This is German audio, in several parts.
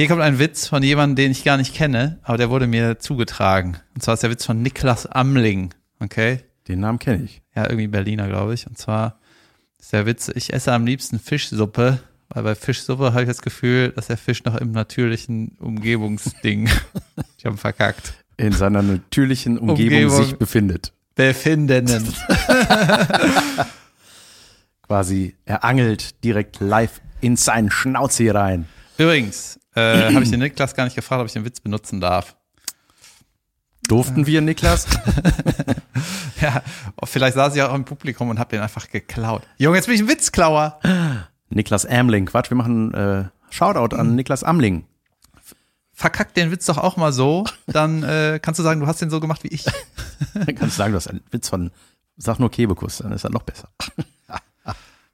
Hier kommt ein Witz von jemandem, den ich gar nicht kenne, aber der wurde mir zugetragen. Und zwar ist der Witz von Niklas Amling. Okay? Den Namen kenne ich. Ja, irgendwie Berliner, glaube ich. Und zwar ist der Witz, ich esse am liebsten Fischsuppe, weil bei Fischsuppe habe ich das Gefühl, dass der Fisch noch im natürlichen Umgebungsding, ich habe verkackt, In seiner natürlichen Umgebung, Umgebung. sich befindet. befinden. Quasi, er angelt direkt live in seinen Schnauze hier rein. Übrigens, äh, habe ich den Niklas gar nicht gefragt, ob ich den Witz benutzen darf. Durften wir, Niklas? Ja, vielleicht saß ich auch im Publikum und habe den einfach geklaut. Junge, jetzt bin ich ein Witzklauer. Niklas Amling. Quatsch, wir machen äh, Shoutout an Niklas Amling. Verkack den Witz doch auch mal so, dann äh, kannst du sagen, du hast den so gemacht wie ich. Dann kannst du sagen, du hast einen Witz von, sag nur Kebekus, dann ist er noch besser.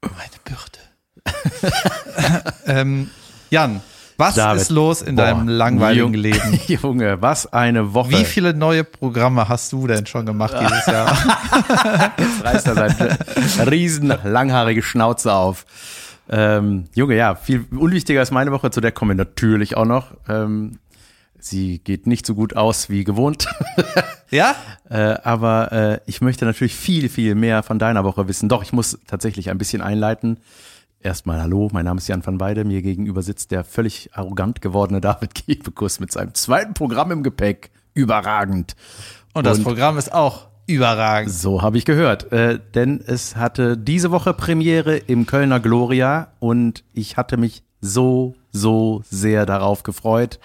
Meine Bürde. ähm, Jan, was David, ist los in boah, deinem langweiligen Jung- Leben? Junge, was eine Woche. Wie viele neue Programme hast du denn schon gemacht dieses Jahr? Jetzt reißt er seine riesen langhaarige Schnauze auf. Ähm, Junge, ja, viel unwichtiger ist meine Woche, zu der kommen wir natürlich auch noch. Ähm, sie geht nicht so gut aus wie gewohnt. ja? Äh, aber äh, ich möchte natürlich viel, viel mehr von deiner Woche wissen. Doch, ich muss tatsächlich ein bisschen einleiten. Erstmal hallo, mein Name ist Jan van Weide. Mir gegenüber sitzt der völlig arrogant gewordene David Kebekus mit seinem zweiten Programm im Gepäck. Überragend. Und das Und- Programm ist auch überragend. So habe ich gehört. Äh, denn es hatte diese Woche Premiere im Kölner Gloria und ich hatte mich so, so sehr darauf gefreut.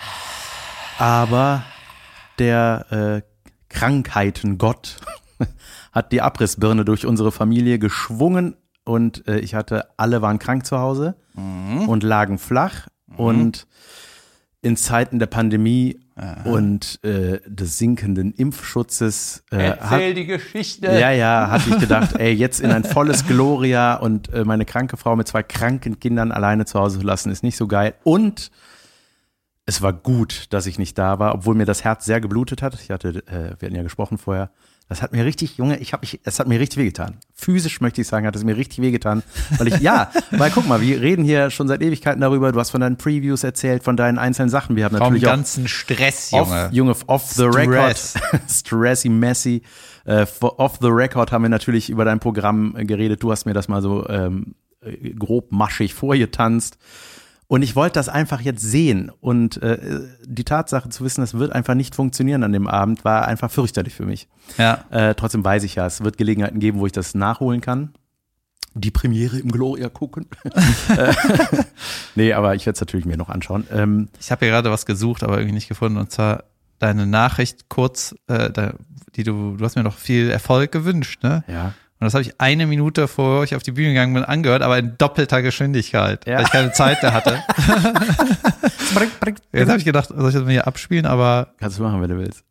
Aber der äh, Krankheitengott hat die Abrissbirne durch unsere Familie geschwungen und äh, ich hatte, alle waren krank zu Hause und lagen flach und in Zeiten der Pandemie und äh, des sinkenden Impfschutzes äh, hat, die Geschichte. ja, ja, hatte ich gedacht, ey, jetzt in ein volles Gloria und äh, meine kranke Frau mit zwei kranken Kindern alleine zu Hause zu lassen, ist nicht so geil. Und es war gut, dass ich nicht da war, obwohl mir das Herz sehr geblutet hat. Ich hatte, äh, wir hatten ja gesprochen vorher. Das hat mir richtig, Junge, ich habe mich, es hat mir richtig wehgetan. Physisch möchte ich sagen, hat es mir richtig wehgetan, weil ich, ja, weil guck mal, wir reden hier schon seit Ewigkeiten darüber. Du hast von deinen Previews erzählt, von deinen einzelnen Sachen. Wir haben Vom natürlich auch ganzen Stress, Off, Junge. Junge, off the Stress. record. Stressy, messy. Äh, off the record haben wir natürlich über dein Programm äh, geredet. Du hast mir das mal so ähm, äh, grob maschig vorgetanzt. Und ich wollte das einfach jetzt sehen. Und äh, die Tatsache zu wissen, es wird einfach nicht funktionieren an dem Abend, war einfach fürchterlich für mich. Ja. Äh, trotzdem weiß ich ja, es wird Gelegenheiten geben, wo ich das nachholen kann. Die Premiere im Gloria gucken. Äh, nee, aber ich werde es natürlich mir noch anschauen. Ähm, Ich habe hier gerade was gesucht, aber irgendwie nicht gefunden. Und zwar deine Nachricht kurz, äh, da, die du, du hast mir noch viel Erfolg gewünscht, ne? ja. Und das habe ich eine Minute, bevor ich auf die Bühne gegangen bin, angehört, aber in doppelter Geschwindigkeit, Ja. weil ich keine Zeit mehr hatte. Jetzt habe ich gedacht, soll ich das mal hier abspielen, aber Kannst du machen, wenn du willst.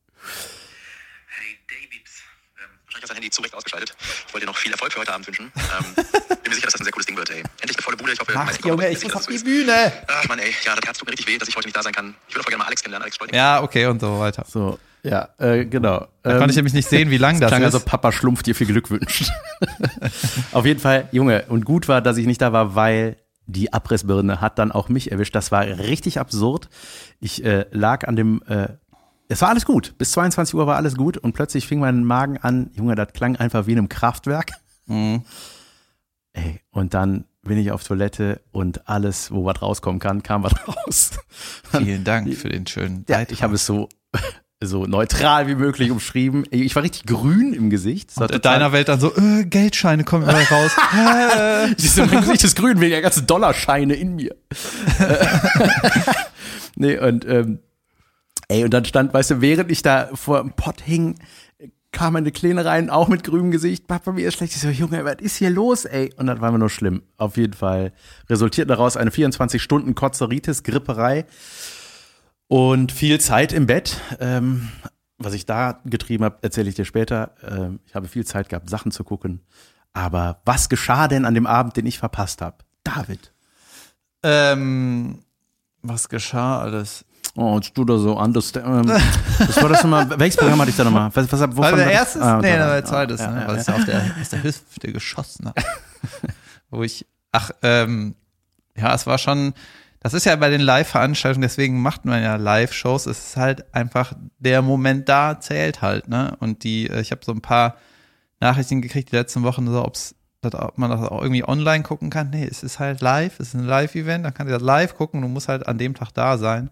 Hey Davids. Ähm, wahrscheinlich hast du dein Handy zu Recht ausgeschaltet. Ich wollte dir noch viel Erfolg für heute Abend wünschen. Ähm, bin mir sicher, dass das ein sehr cooles Ding wird, ey. Endlich eine volle Bude. Ich hoffe, ach Junge, kommt- ich muss auf die so. Bühne. Ach Mann, ey. Ja, das Herz tut mir richtig weh, dass ich heute nicht da sein kann. Ich würde voll gerne mal Alex kennenlernen. Alex Spalding. Ja, okay und so weiter. So, ja, äh, genau. Da konnte ich nämlich nicht sehen, wie lang das klang ist. also Papa Schlumpf dir viel Glück wünscht. Auf jeden Fall, Junge, und gut war, dass ich nicht da war, weil die Abrissbirne hat dann auch mich erwischt. Das war richtig absurd. Ich äh, lag an dem, äh, es war alles gut. Bis 22 Uhr war alles gut und plötzlich fing mein Magen an, Junge, das klang einfach wie in einem Kraftwerk. Mhm. Ey, und dann bin ich auf Toilette und alles, wo was rauskommen kann, kam was raus. Vielen Dank für den schönen Ja, Beitrag. ich habe es so, so neutral wie möglich umschrieben. Ich war richtig grün im Gesicht. In total- deiner Welt dann so, äh, Geldscheine kommen immer raus. Du, mein Gesicht ist grün wegen der ganzen Dollarscheine in mir. nee, und ähm, ey, und dann stand, weißt du, während ich da vor dem Pott hing, kam eine Kleine rein, auch mit grünem Gesicht. Papa, mir ist schlecht. Ich so, Junge, was ist hier los, ey? Und das war mir nur schlimm. Auf jeden Fall resultiert daraus eine 24-Stunden-Kotzeritis, Gripperei und viel Zeit im Bett. Ähm, was ich da getrieben habe, erzähle ich dir später. Ähm, ich habe viel Zeit gehabt, Sachen zu gucken. Aber was geschah denn an dem Abend, den ich verpasst habe? David. Ähm, was geschah alles? Oh, jetzt du da so understand. Ähm, was war das nochmal? Welches Programm hatte ich da nochmal? Was, was, wovon Also der erste, Ah, nee, da- der zweite, ja, ne, ja, es ja auf der, aus der Hüfte geschossen hat. Wo ich, ach, ähm, ja, es war schon, das ist ja bei den Live-Veranstaltungen, deswegen macht man ja Live-Shows. Es ist halt einfach der Moment da zählt halt, ne? Und die, äh, ich habe so ein paar Nachrichten gekriegt die letzten Wochen, so ob's, das, ob man das auch irgendwie online gucken kann. Nee, es ist halt live, es ist ein Live-Event, dann kannst du das live gucken, du musst halt an dem Tag da sein.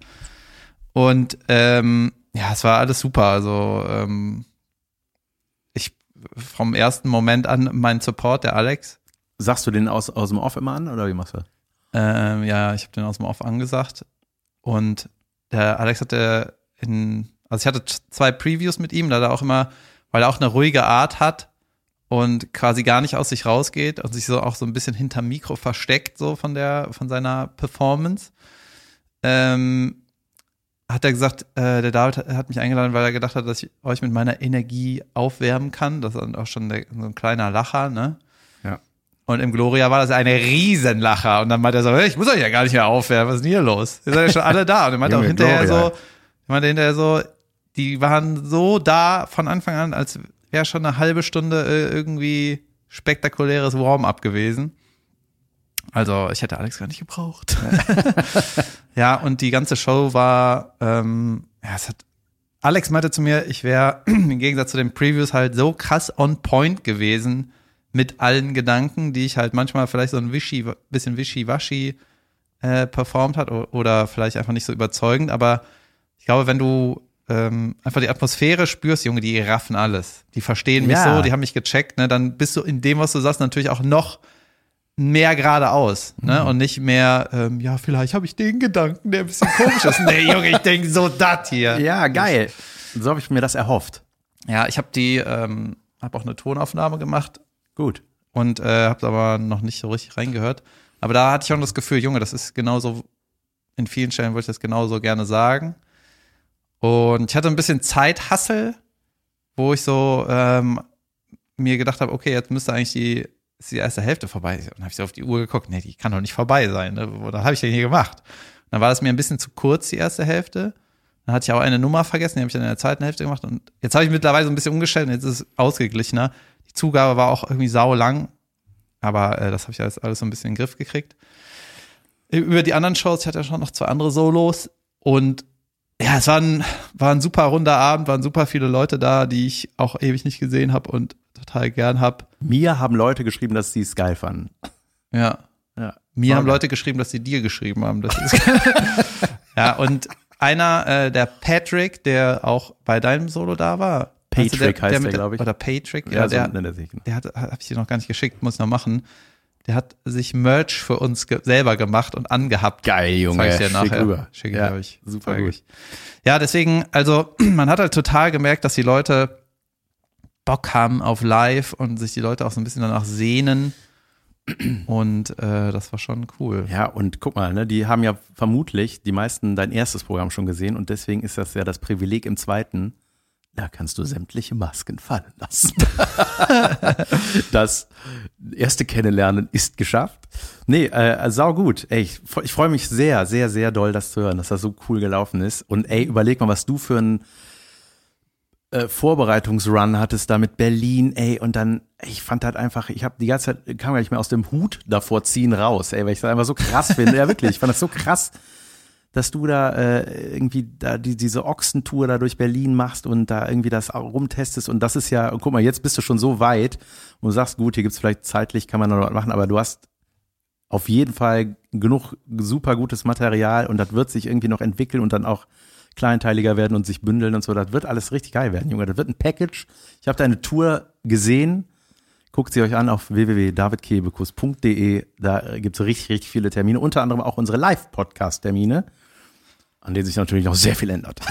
Und ähm, ja, es war alles super. Also ähm, ich vom ersten Moment an mein Support, der Alex, Sagst du den aus, aus dem Off immer an oder wie machst du? Ähm, ja, ich habe den aus dem Off angesagt. Und der Alex hatte in, also ich hatte zwei Previews mit ihm, da er auch immer, weil er auch eine ruhige Art hat und quasi gar nicht aus sich rausgeht und sich so auch so ein bisschen hinterm Mikro versteckt, so von der, von seiner Performance. Ähm, hat er gesagt, äh, der David hat- mich eingeladen, weil er gedacht hat, dass ich euch mit meiner Energie aufwärmen kann. Das ist auch schon der, so ein kleiner Lacher, ne? Und im Gloria war das eine Riesenlacher. Und dann meinte er so, ich muss euch ja gar nicht mehr aufwärmen, was ist denn hier los? Ihr seid ja schon alle da. Und er meinte auch hinterher Gloria. so, er meinte hinterher so, die waren so da von Anfang an, als wäre schon eine halbe Stunde äh, irgendwie spektakuläres Warm-up gewesen. Also ich hätte Alex gar nicht gebraucht. ja, und die ganze Show war, ähm, ja, es hat, Alex meinte zu mir, ich wäre im Gegensatz zu den Previews halt so krass on point gewesen mit allen Gedanken, die ich halt manchmal vielleicht so ein wischi, bisschen wischi-waschi äh, performt hat oder vielleicht einfach nicht so überzeugend, aber ich glaube, wenn du ähm, einfach die Atmosphäre spürst, Junge, die raffen alles. Die verstehen mich Ja. so, die haben mich gecheckt, ne? Dann bist du in dem, was du sagst, natürlich auch noch mehr geradeaus, ne? Und nicht mehr, ähm, ja, vielleicht habe ich den Gedanken, der ein bisschen komisch ist. nee, Junge, ich denke so das hier. Ja, geil. So habe ich mir das erhofft. Ja, ich habe die, ähm, habe auch eine Tonaufnahme gemacht Gut. und äh, habe aber noch nicht so richtig reingehört. Aber da hatte ich auch das Gefühl, Junge, das ist genauso, in vielen Stellen würde ich das genauso gerne sagen. Und ich hatte ein bisschen Zeithassel, wo ich so ähm, mir gedacht habe, okay, jetzt müsste eigentlich die, ist die erste Hälfte vorbei. Und dann habe ich so auf die Uhr geguckt, nee, die kann doch nicht vorbei sein. Ne? Was habe ich denn hier gemacht? Und dann war das mir ein bisschen zu kurz, die erste Hälfte. Dann hatte ich auch eine Nummer vergessen, die habe ich dann in der zweiten Hälfte gemacht. Und jetzt habe ich mittlerweile so ein bisschen umgestellt und jetzt ist es ausgeglichener. Zugabe war auch irgendwie sau lang, aber äh, das habe ich alles, alles so ein bisschen in den Griff gekriegt. Über die anderen Shows, ich hatte ja schon noch zwei andere Solos und ja, es war ein, war ein super runder Abend, waren super viele Leute da, die ich auch ewig nicht gesehen habe und total gern hab. Mir haben Leute geschrieben, dass sie geil fanden. Ja. Ja. Mir haben Leute geschrieben, dass sie dir geschrieben haben. Das ist ja, und einer, äh, der Patrick, der auch bei deinem Solo da war. Patrick heißt der, mit glaub ich. Oder Patrick, Ja, ja, so der, nennt er sich. der hat, habe ich dir noch gar nicht geschickt, muss ich noch machen. Der hat sich Merch für uns ge selber gemacht und angehabt. Geil, Junge. Zeig ich dir Schick nachher. rüber. Schicke ich Ja, euch. super Zeig gut. ich. Ja, deswegen, also man hat halt total gemerkt, dass die Leute Bock haben auf Live und sich die Leute auch so ein bisschen danach sehnen. Und äh, das war schon cool. Ja, und guck mal, ne, die haben ja vermutlich die meisten dein erstes Programm schon gesehen und deswegen ist das ja das Privileg im zweiten. Da kannst du sämtliche Masken fallen lassen. das erste Kennenlernen ist geschafft. Nee, äh, sau gut. Ey, ich, ich freue mich sehr, sehr, sehr doll, das zu hören, dass das so cool gelaufen ist. Und ey, überleg mal, was du für ein äh, Vorbereitungsrun hattest da mit Berlin, ey, und dann, ich fand halt einfach, ich habe die ganze Zeit, kam gar nicht mehr aus dem Hut davor ziehen raus, ey, weil ich das einfach so krass finde. ja, wirklich, ich fand das so krass, dass du da äh, irgendwie da die, diese Ochsentour da durch Berlin machst und da irgendwie das rumtestest und das ist ja, guck mal, jetzt bist du schon so weit und du sagst, gut, hier gibt's vielleicht zeitlich, kann man noch was machen, aber du hast auf jeden Fall genug super gutes Material und das wird sich irgendwie noch entwickeln und dann auch kleinteiliger werden und sich bündeln und so. Das wird alles richtig geil werden, Junge. Das wird ein Package. Ich habe deine Tour gesehen. Guckt sie euch an auf www.davidkebekus.de. Da äh, gibt's richtig, richtig viele Termine. Unter anderem auch unsere Live-Podcast-Termine, an denen sich natürlich noch sehr viel ändert.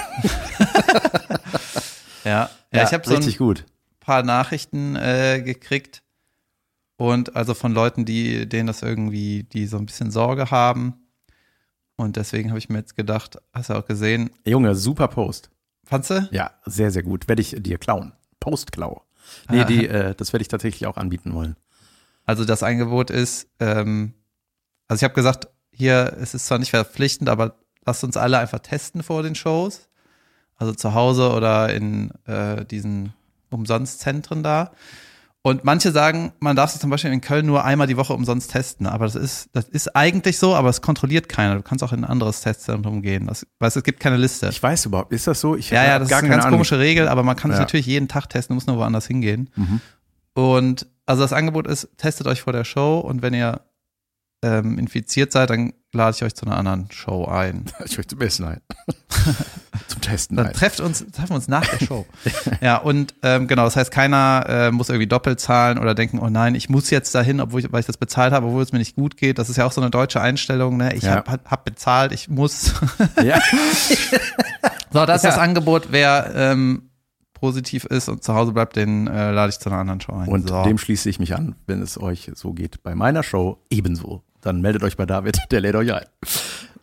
Ja, ja, ich habe so ein gut. paar Nachrichten äh, gekriegt und also von Leuten, die denen das irgendwie, die so ein bisschen Sorge haben. Und deswegen habe ich mir jetzt gedacht, hast du auch gesehen, Junge, super Post. fandst du? Ja, sehr, sehr gut. Werde ich dir klauen. Postklau. Nee, die, äh, das werde ich tatsächlich auch anbieten wollen. Also das Angebot ist, ähm, also ich habe gesagt, hier, es ist zwar nicht verpflichtend, aber lasst uns alle einfach testen vor den Shows. Also zu Hause oder in äh, diesen Umsonstzentren da. Und manche sagen, man darf sich zum Beispiel in Köln nur einmal die Woche umsonst testen. Aber das ist, das ist eigentlich so, aber es kontrolliert keiner. Du kannst auch in ein anderes Testzentrum gehen. Das, weißt, du, es gibt keine Liste. Ich weiß überhaupt, ist das so? Ich ja, ja, das ist eine ganz Ahnung. komische Regel, aber man kann sich Ja. natürlich jeden Tag testen, muss nur woanders hingehen. Mhm. Und also das Angebot ist, testet euch vor der Show und wenn ihr ähm, infiziert seid, dann lade ich euch zu einer anderen Show ein. Ich möchte zum Essen ein. zum Testen Dann ein. trefft uns, treffen wir uns nach der Show. ja, und ähm, genau, das heißt, keiner äh, muss irgendwie doppelt zahlen oder denken, oh nein, ich muss jetzt dahin, obwohl ich, weil ich das bezahlt habe, obwohl es mir nicht gut geht. Das ist ja auch so eine deutsche Einstellung, ne? Ich Ja. hab, hab, hab bezahlt, ich muss. Ja. so, das ist Ja. das Angebot. Wer ähm, positiv ist und zu Hause bleibt, den äh, lade ich zu einer anderen Show ein. Und so. dem schließe ich mich an, wenn es euch so geht. Bei meiner Show ebenso. Dann meldet euch bei David, der lädt euch ein.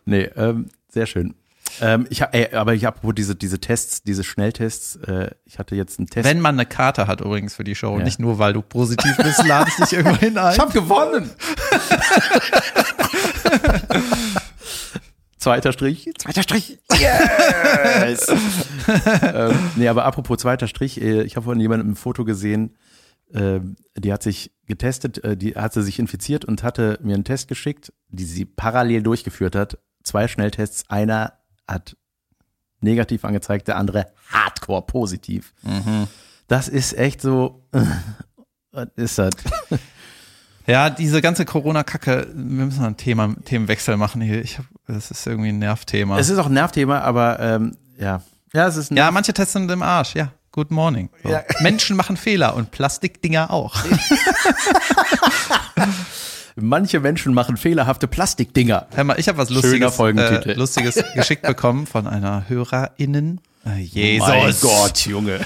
Nee, ähm, sehr schön. Ähm, ich, ha- ey, aber ich habe diese, diese Tests, diese Schnelltests, äh, ich hatte jetzt einen Test. Wenn man eine Karte hat übrigens für die Show, Ja. nicht nur weil du positiv bist, lade ich dich irgendwo hin ein. ich habe gewonnen! Zweiter Strich. Zweiter Strich. Yes! ähm, nee, aber apropos zweiter Strich, äh, ich habe vorhin jemanden im Foto gesehen, ähm, die hat sich getestet, äh, die hatte sich infiziert und hatte mir einen Test geschickt, die sie parallel durchgeführt hat. Zwei Schnelltests, einer hat negativ angezeigt, der andere hardcore positiv. Das ist echt so, was ist das? Ja, diese ganze Corona-Kacke, wir müssen ein Thema, Themenwechsel machen hier. Ich hab, das ist irgendwie ein Nervthema. Es ist auch ein Nervthema, aber ähm, ja. Ja, es ist ein ja, manche Tests sind im Arsch, ja. Good morning. So. Ja. Menschen machen Fehler und Plastikdinger auch. Manche Menschen machen fehlerhafte Plastikdinger. Hör mal, ich habe was Lustiges, äh, Lustiges geschickt bekommen von einer HörerInnen. Äh, Jesus. Mein Gott, Junge.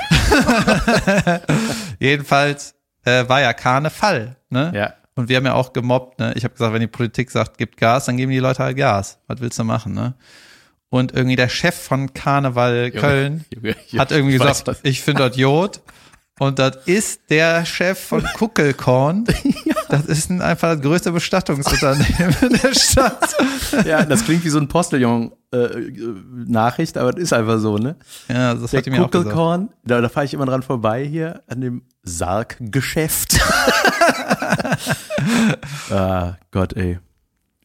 Jedenfalls äh, war ja Karneval, ne? Ja. Und wir haben ja auch gemobbt, ne? Ich habe gesagt, wenn die Politik sagt, gibt Gas, dann geben die Leute halt Gas. Was willst du machen, ne? Und irgendwie der Chef von Karneval Köln Junge, hat irgendwie ich weiß gesagt, was. ich finde das Jod. Und das ist der Chef von Kuckelkorn. Das ist ein, einfach das größte Bestattungsunternehmen der Stadt. Ja, das klingt wie so ein Postillon-Nachricht, aber das ist einfach so, ne? Ja, das Der hat mir auch gesagt. Kuckelkorn, da, da fahre ich immer dran vorbei hier an dem Sarggeschäft. ah, Gott, ey.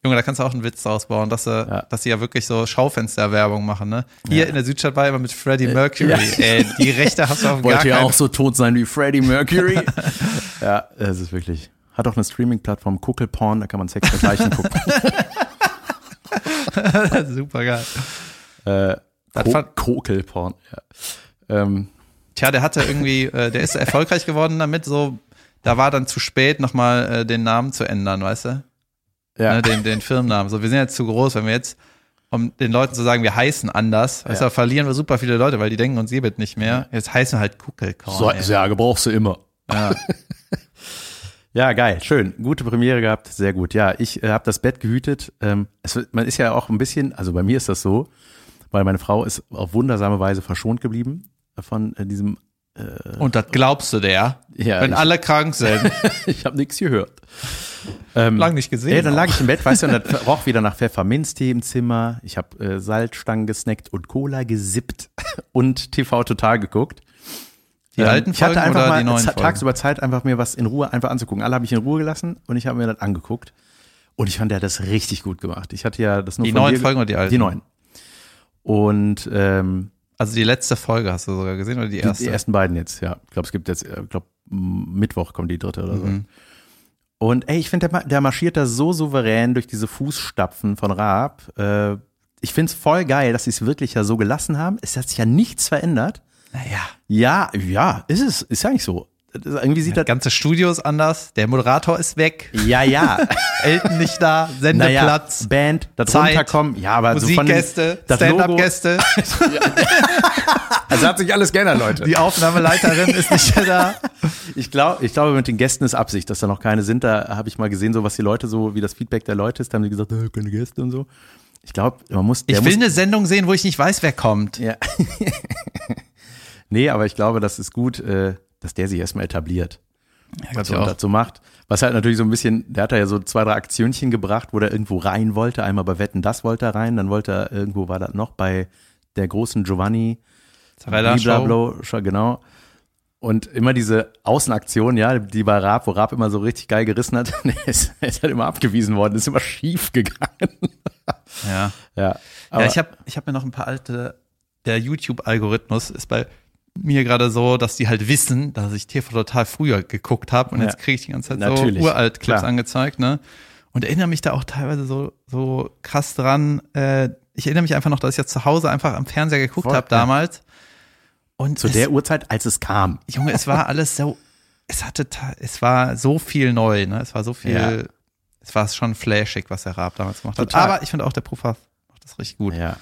Junge, da kannst du auch einen Witz draus bauen, dass sie, Ja. dass sie ja wirklich so Schaufensterwerbung machen, ne? Hier in der Südstadt war immer mit Freddie Mercury. ja. Ey, die Rechte hast du auf gar Wollt ihr keinen auch so tot sein wie Freddie Mercury? ja, es ist wirklich. Hat auch eine Streaming-Plattform, Kuckelporn, da kann man Sex mit Leichen gucken. Super geil. äh, Das Ko fand- Kokelporn, ja. Ähm, Tja, der hatte irgendwie, äh, der ist erfolgreich geworden damit, so, da war dann zu spät, nochmal äh, den Namen zu ändern, weißt du? Ja. Ne, den, den Firmennamen. So, wir sind jetzt zu groß, wenn wir jetzt, um den Leuten zu sagen, wir heißen anders, weißt Ja. verlieren wir super viele Leute, weil die denken uns gibt nicht mehr. Jetzt heißen wir halt Kuckelkorn. so, ey. Särge brauchst du immer. Ja. Ja, geil, schön. Gute Premiere gehabt, sehr gut. Ja, ich äh, habe das Bett gehütet. Ähm, es, man ist ja auch ein bisschen, also bei mir ist das so, weil meine Frau ist auf wundersame Weise verschont geblieben von äh, diesem. Und das glaubst du der? Ja, wenn ich- alle krank sind. ich habe nichts gehört. Ähm, Lang nicht gesehen. Ja, dann lag ich im Bett, weißt du, und das roch wieder nach Pfefferminztee im Zimmer. Ich habe äh, Salzstangen gesnackt und Cola gesippt und TV Total geguckt. die Ähm, alten ich hatte Folgen einfach oder mal die Folgen? tagsüber Zeit, einfach mir was in Ruhe einfach anzugucken. Alle habe ich in Ruhe gelassen und ich habe mir das angeguckt. Und ich fand, der hat das richtig gut gemacht. Ich hatte ja das nur Die neuen Folgen oder die alten? Die neuen. Und ähm, Also die letzte Folge hast du sogar gesehen oder die die, erste? die ersten beiden jetzt, ja. Ich glaube, es gibt jetzt, ich glaube, Mittwoch kommt die dritte oder so. Mhm. Und ey, ich finde, der, der marschiert da so souverän durch diese Fußstapfen von Raab. Äh, ich finde es voll geil, dass sie es wirklich ja so gelassen haben. Es hat sich ja nichts verändert. Naja. Ja, ja, ist es, ist ja nicht so. Irgendwie sieht Das das. ganze Studio ist anders, der Moderator ist weg, Ja, ja. Elton nicht da, naja, Sendeplatz, Band, da Zeit, runterkommen. Ja, aber so Musikgäste, Logo- Stand-Up-Gäste, Also hat sich alles geändert, Leute. die Aufnahmeleiterin ist nicht mehr da. Ich glaube, ich glaube, mit den Gästen ist Absicht, dass da noch keine sind. Da habe ich mal gesehen, so was die Leute so, wie das Feedback der Leute ist. Da haben die gesagt, äh, keine Gäste und so. Ich glaube, man muss. Ich will muss, eine Sendung sehen, wo ich nicht weiß, wer kommt. Ja. nee, aber ich glaube, das ist gut, äh, dass der sich erstmal etabliert. was ich er auch. dazu macht. Was halt natürlich so ein bisschen, der hat da ja so zwei, drei Aktionchen gebracht, wo der irgendwo rein wollte. Einmal bei Wetten, das wollte er rein. Dann wollte er, irgendwo war das noch bei der großen Giovanni Show, genau. Und immer diese Außenaktion, ja, die bei Raab, wo Raab immer so richtig geil gerissen hat, er ist, ist halt immer abgewiesen worden, ist immer schief gegangen. Ja. Ja, aber ja, ich habe ich hab mir noch ein paar alte, der YouTube-Algorithmus ist bei mir gerade so, dass die halt wissen, dass ich TV total früher geguckt habe und Ja. jetzt kriege ich die ganze Zeit Natürlich, so uralt Clips klar. angezeigt, ne? Und erinnere mich da auch teilweise so, so krass dran. Äh, ich erinnere mich einfach noch, dass ich jetzt zu Hause einfach am Fernseher geguckt habe damals. Und zu es, der Uhrzeit, als es kam. Junge, es war alles so, es hatte, es war so viel neu, ne? Es war so viel, Ja. es war schon flashig, was der Raab damals gemacht hat. Total. Aber ich finde auch, der Pufa macht das richtig gut. Ja.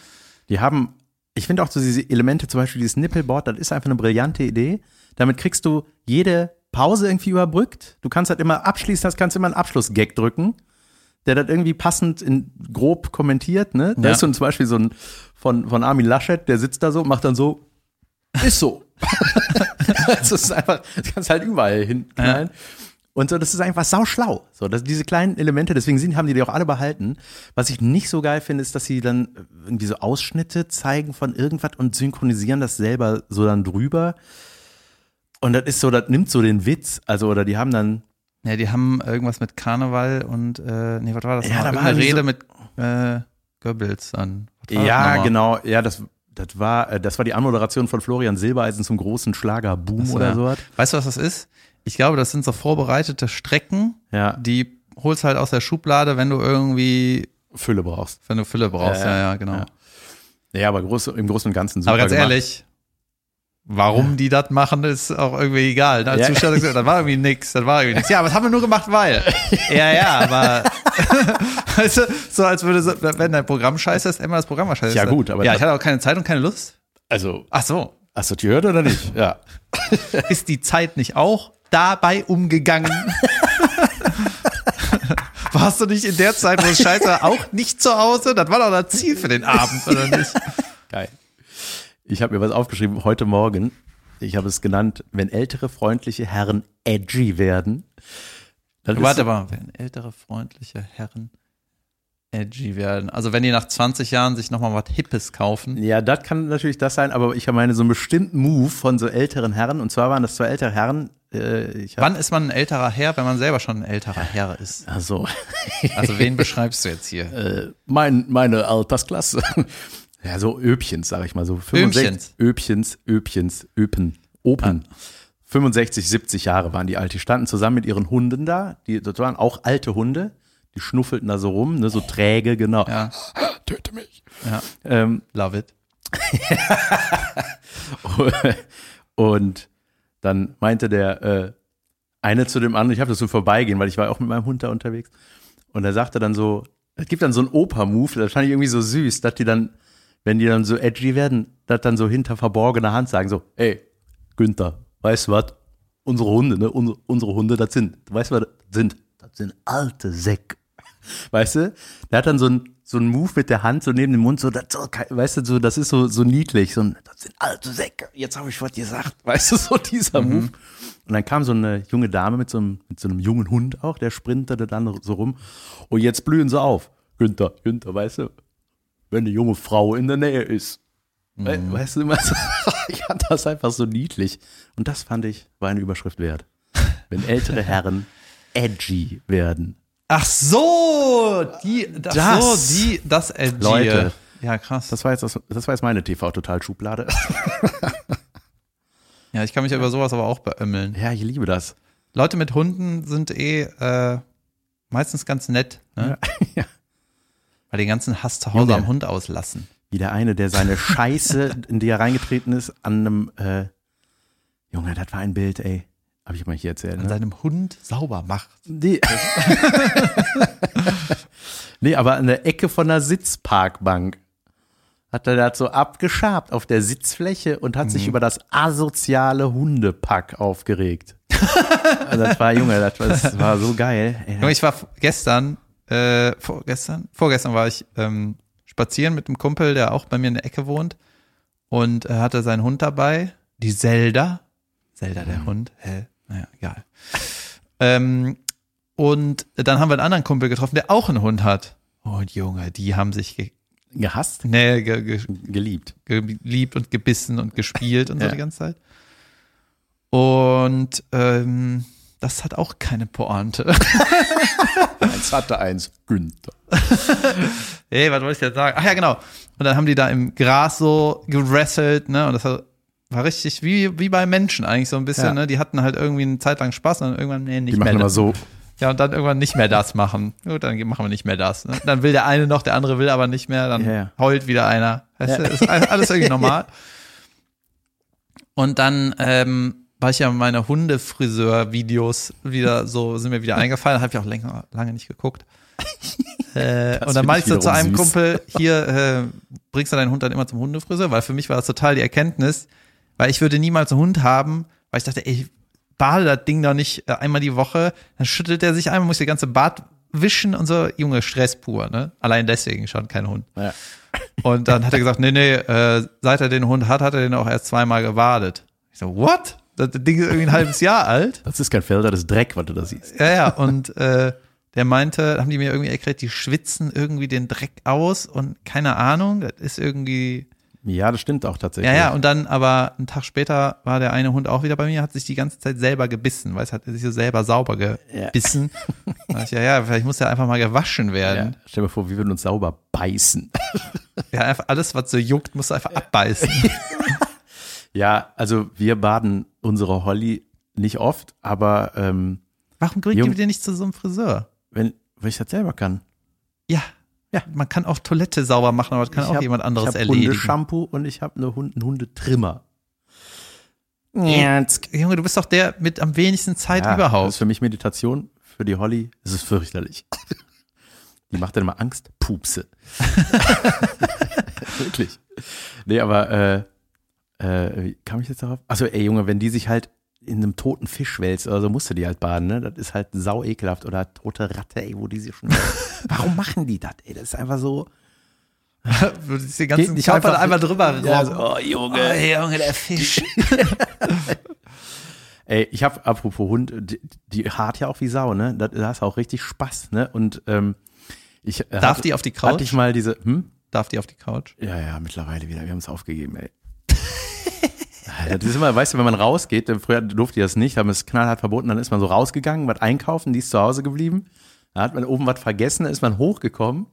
Die haben, ich finde auch so diese Elemente, zum Beispiel dieses Nippelboard, das ist einfach eine brillante Idee. Damit kriegst du jede Pause irgendwie überbrückt. Du kannst halt immer abschließen, das kannst immer einen Abschlussgag drücken, der das irgendwie passend in grob kommentiert, ne? Da Ja. ist so ein, zum Beispiel so ein von, von Armin Laschet, der sitzt da so, macht dann so, ist so. das ist einfach, das kannst halt überall hinknallen. Und so, das ist einfach sauschlau. So, dass diese kleinen Elemente, deswegen sind, haben die die auch alle behalten. Was ich nicht so geil finde, ist, dass sie dann irgendwie so Ausschnitte zeigen von irgendwas und synchronisieren das selber so dann drüber. Und das ist so, das nimmt so den Witz. Also, oder die haben dann, Ja, die haben irgendwas mit Karneval und, äh, nee, was war das? Ja, da war irgendwie Rede mit äh, Goebbels das ja, genau, ja, das, das war, äh, das war die Anmoderation von Florian Silbereisen zum großen Schlagerboom Ach so, oder ja. sowas. Weißt du, was das ist? Ich glaube, das sind so vorbereitete Strecken, Ja, die holst halt aus der Schublade, wenn du irgendwie, Fülle brauchst. wenn du Fülle brauchst. Ja, Ja, ja, ja, genau. ja. Ja, aber groß, im Großen und Ganzen super Aber ganz gemacht. ehrlich, warum die das machen, ist auch irgendwie egal. Als Ja. Zuschauer, gesagt, das war irgendwie nix, das war irgendwie nix. Ja, aber das haben wir nur gemacht, weil. ja, ja, aber weißt du, so als würde so, wenn dein Programm scheiße ist, immer das Programm war scheiße. Ja, gut, aber ja, ich hatte auch keine Zeit und keine Lust. Also, Ach so, hast du die gehört oder nicht? Ja. ist die Zeit nicht auch dabei umgegangen? Warst du nicht in der Zeit, wo es scheiße auch nicht zu Hause? Das war doch das Ziel für den Abend, oder nicht? Geil. Ich habe mir was aufgeschrieben heute Morgen. Ich habe es genannt, wenn ältere freundliche Herren edgy werden. Warte mal, wenn ältere, freundliche Herren edgy werden. Also wenn die nach 20 Jahren sich nochmal was Hippes kaufen. Ja, das kann natürlich das sein, aber ich meine so einen bestimmten Move von so älteren Herren. Und zwar waren das zwei ältere Herren. Äh, ich Wann ist man ein älterer Herr, wenn man selber schon ein älterer Herr ist? Also, Also wen beschreibst du jetzt hier? äh, mein, meine Altersklasse. Ja, so Öpchens, sag ich mal so. 65, Öpchens, Öpchens, Öpen, Open. 65, 70 Jahre waren die alt. Die standen zusammen mit ihren Hunden da. Die, das waren auch alte Hunde. Die schnuffelten da so rum, ne, so träge, genau. Ja, Töte mich. ja, Ähm, love it. und dann meinte der äh, eine zu dem anderen, ich habe das so vorbeigehen, weil ich war auch mit meinem Hund da unterwegs. Und er sagte dann so, es gibt dann so einen Opa-Move, das fand ich irgendwie so süß, dass die dann, wenn die dann so edgy werden, das dann so hinter verborgener Hand sagen, so, ey, Günther, weißt du was? Unsere Hunde, ne? Unsere, unsere Hunde, das sind, weißt du was, das sind, das sind alte Säcke. Weißt du? Der hat dann so ein so ein Move mit der Hand so neben dem Mund, so, das, so weißt du, so, das ist so, so niedlich, so ein, das sind alte Säcke, jetzt habe ich was gesagt, weißt du, so dieser Move. Und dann kam so eine junge Dame mit so einem, mit so einem jungen Hund auch, der sprintete dann so rum. Und jetzt blühen sie auf. Günther, Günther, weißt du, wenn eine junge Frau in der Nähe ist. We Weißt du, ich fand das einfach so niedlich. Und das fand ich, war eine Überschrift wert. Wenn ältere Herren edgy werden. Ach so, die, das, Das. so, die, das edgy. Leute. Ja, krass. Das war jetzt, das, das war jetzt meine TV-Total-Schublade. ja, ich kann mich über sowas aber auch beömmeln. Ja, ich liebe das. Leute mit Hunden sind eh äh, meistens ganz nett, ne? Ja. Weil den ganzen Hass zu Hause Junge. am Hund auslassen. Wie der eine, der seine Scheiße, in die er reingetreten ist, an einem, äh, Junge, das war ein Bild, ey. Hab ich mal hier erzählt, An ne? seinem Hund sauber macht. Nee. nee, aber an der Ecke von einer Sitzparkbank hat er das so abgeschabt auf der Sitzfläche und hat sich über das asoziale Hundepack aufgeregt. also das war, Junge, das war, das war so geil. Ey, Junge, ich war gestern, äh, vorgestern, vorgestern war ich ähm, spazieren mit einem Kumpel, der auch bei mir in der Ecke wohnt und er hatte seinen Hund dabei, die Zelda. Zelda, der Hund. Hä? Naja, egal. ähm, und dann haben wir einen anderen Kumpel getroffen, der auch einen Hund hat. Und Junge, die haben sich ge gehasst, nee, ge ge geliebt. geliebt und gebissen und gespielt und so Ja. die ganze Zeit. Und ähm, das hat auch keine Pointe. Eins hatte eins, Günther. Hey, was wollte ich jetzt sagen? Ach ja, genau. Und dann haben die da im Gras so gewrestelt, ne? Und das war richtig wie, wie bei Menschen eigentlich so ein bisschen, Ja. ne? Die hatten halt irgendwie eine Zeit lang Spaß und dann irgendwann, nee, nicht Die mehr. machen immer das. so. Ja, und dann irgendwann nicht mehr das machen. Gut, dann machen wir nicht mehr das. Ne? Dann will der eine noch, der andere will aber nicht mehr, dann Ja, ja. heult wieder einer. Weißt Ja. du, ist alles irgendwie normal. Und dann ähm, war ich ja meine Hundefriseur-Videos wieder so, sind mir wieder eingefallen, habe ich auch länger, lange nicht geguckt. äh, und dann meinte ich so zu einem süß. Kumpel, hier äh, bringst du deinen Hund dann immer zum Hundefriseur, weil für mich war das total die Erkenntnis, weil ich würde niemals einen Hund haben, weil ich dachte, ey, ich bade das Ding doch nicht äh, einmal die Woche, dann schüttelt er sich einmal, muss die ganze Bart wischen und so, Junge, Stress pur, ne? Allein deswegen schon kein Hund. Ja. Und dann hat er gesagt, nee, nee, äh, seit er den Hund hat, hat er den auch erst zweimal gebadet. Ich so, what? Das Ding ist irgendwie ein halbes Jahr alt. Das ist kein Felder, das ist Dreck, was du da siehst. Ja, ja, und äh, der meinte, haben die mir irgendwie erklärt, die schwitzen irgendwie den Dreck aus und keine Ahnung, das ist irgendwie. Ja, das stimmt auch tatsächlich. Ja, ja, und dann aber einen Tag später war der eine Hund auch wieder bei mir, hat sich die ganze Zeit selber gebissen, weil es hat sich so selber sauber gebissen. Dachte ich, ja, ja, vielleicht muss der einfach mal gewaschen Ja, werden. stell dir vor, wir würden uns sauber beißen. Ja, einfach alles, was so juckt, musst du einfach abbeißen. Ja, also wir baden unsere Holly nicht oft, aber ähm, Warum bringt Jung- ihr dir nicht zu so einem Friseur? wenn, wenn ich das selber kann. Ja. Ja, man kann auch Toilette sauber machen, aber das kann ich auch hab- jemand anderes ich hab erledigen. Hundeshampoo und ich habe eine Hund, einen Hundetrimmer. Junge, du bist doch der mit am wenigsten Zeit Ja, Das überhaupt. ist für mich Meditation, für die Holly ist es fürchterlich. Die macht dann immer Angst, Pupse. Wirklich. Nee, aber äh, äh, wie kam ich jetzt darauf? Also, ey Junge, wenn die sich halt in einem toten Fisch wälzt oder so, musst du die halt baden, ne? Das ist halt sau ekelhaft. Oder tote Ratte, ey, wo die sich schon. Warum machen die das, ey? Das ist einfach so. Du siehst den ganzen Geht Körper einfach- einmal drüber Ja, robben. so, oh, Junge. Oh, Junge, der Fisch. Ey, ich habe apropos Hund, die, die hart ja auch wie Sau, ne? Da, da hast du auch richtig Spaß, ne? Und ähm, ich Darf hatte- die auf die Couch? Hatte ich mal diese, hm? Darf die auf die Couch? Ja, ja, mittlerweile wieder. Wir haben es aufgegeben, ey. Das ist immer, weißt du, wenn man rausgeht, früher durfte ich das nicht, haben es knallhart verboten, dann ist man so rausgegangen, was einkaufen, die ist zu Hause geblieben. Da hat man oben was vergessen, ist man hochgekommen.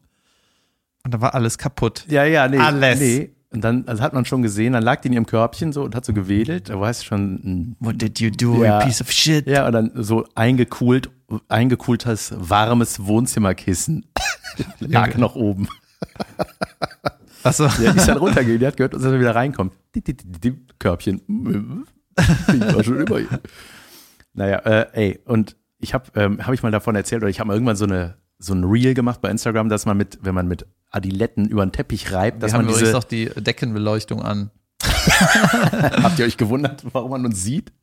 Und da war alles kaputt. Ja, ja, nee. Alles. Nee. Und dann, also hat man schon gesehen, dann lag die in ihrem Körbchen so und hat so gewedelt. Da weißt du schon, What did you do, Ja. you piece of shit? Ja, und dann so eingekühlt, eingekultes, warmes Wohnzimmerkissen lag noch oben. Achso. Ja, die ist dann runtergegangen, die hat gehört, dass er wieder reinkommt. Die, die, die, die, Körbchen. Ich war schon über ihm. Naja, äh, ey, und ich habe ähm, hab ich mal davon erzählt, oder ich habe mal irgendwann so eine so ein Reel gemacht bei Instagram, dass man mit, wenn man mit Adiletten über den Teppich reibt, dass Wir haben man übrigens diese, auch die Deckenbeleuchtung an. habt ihr euch gewundert, warum man uns sieht?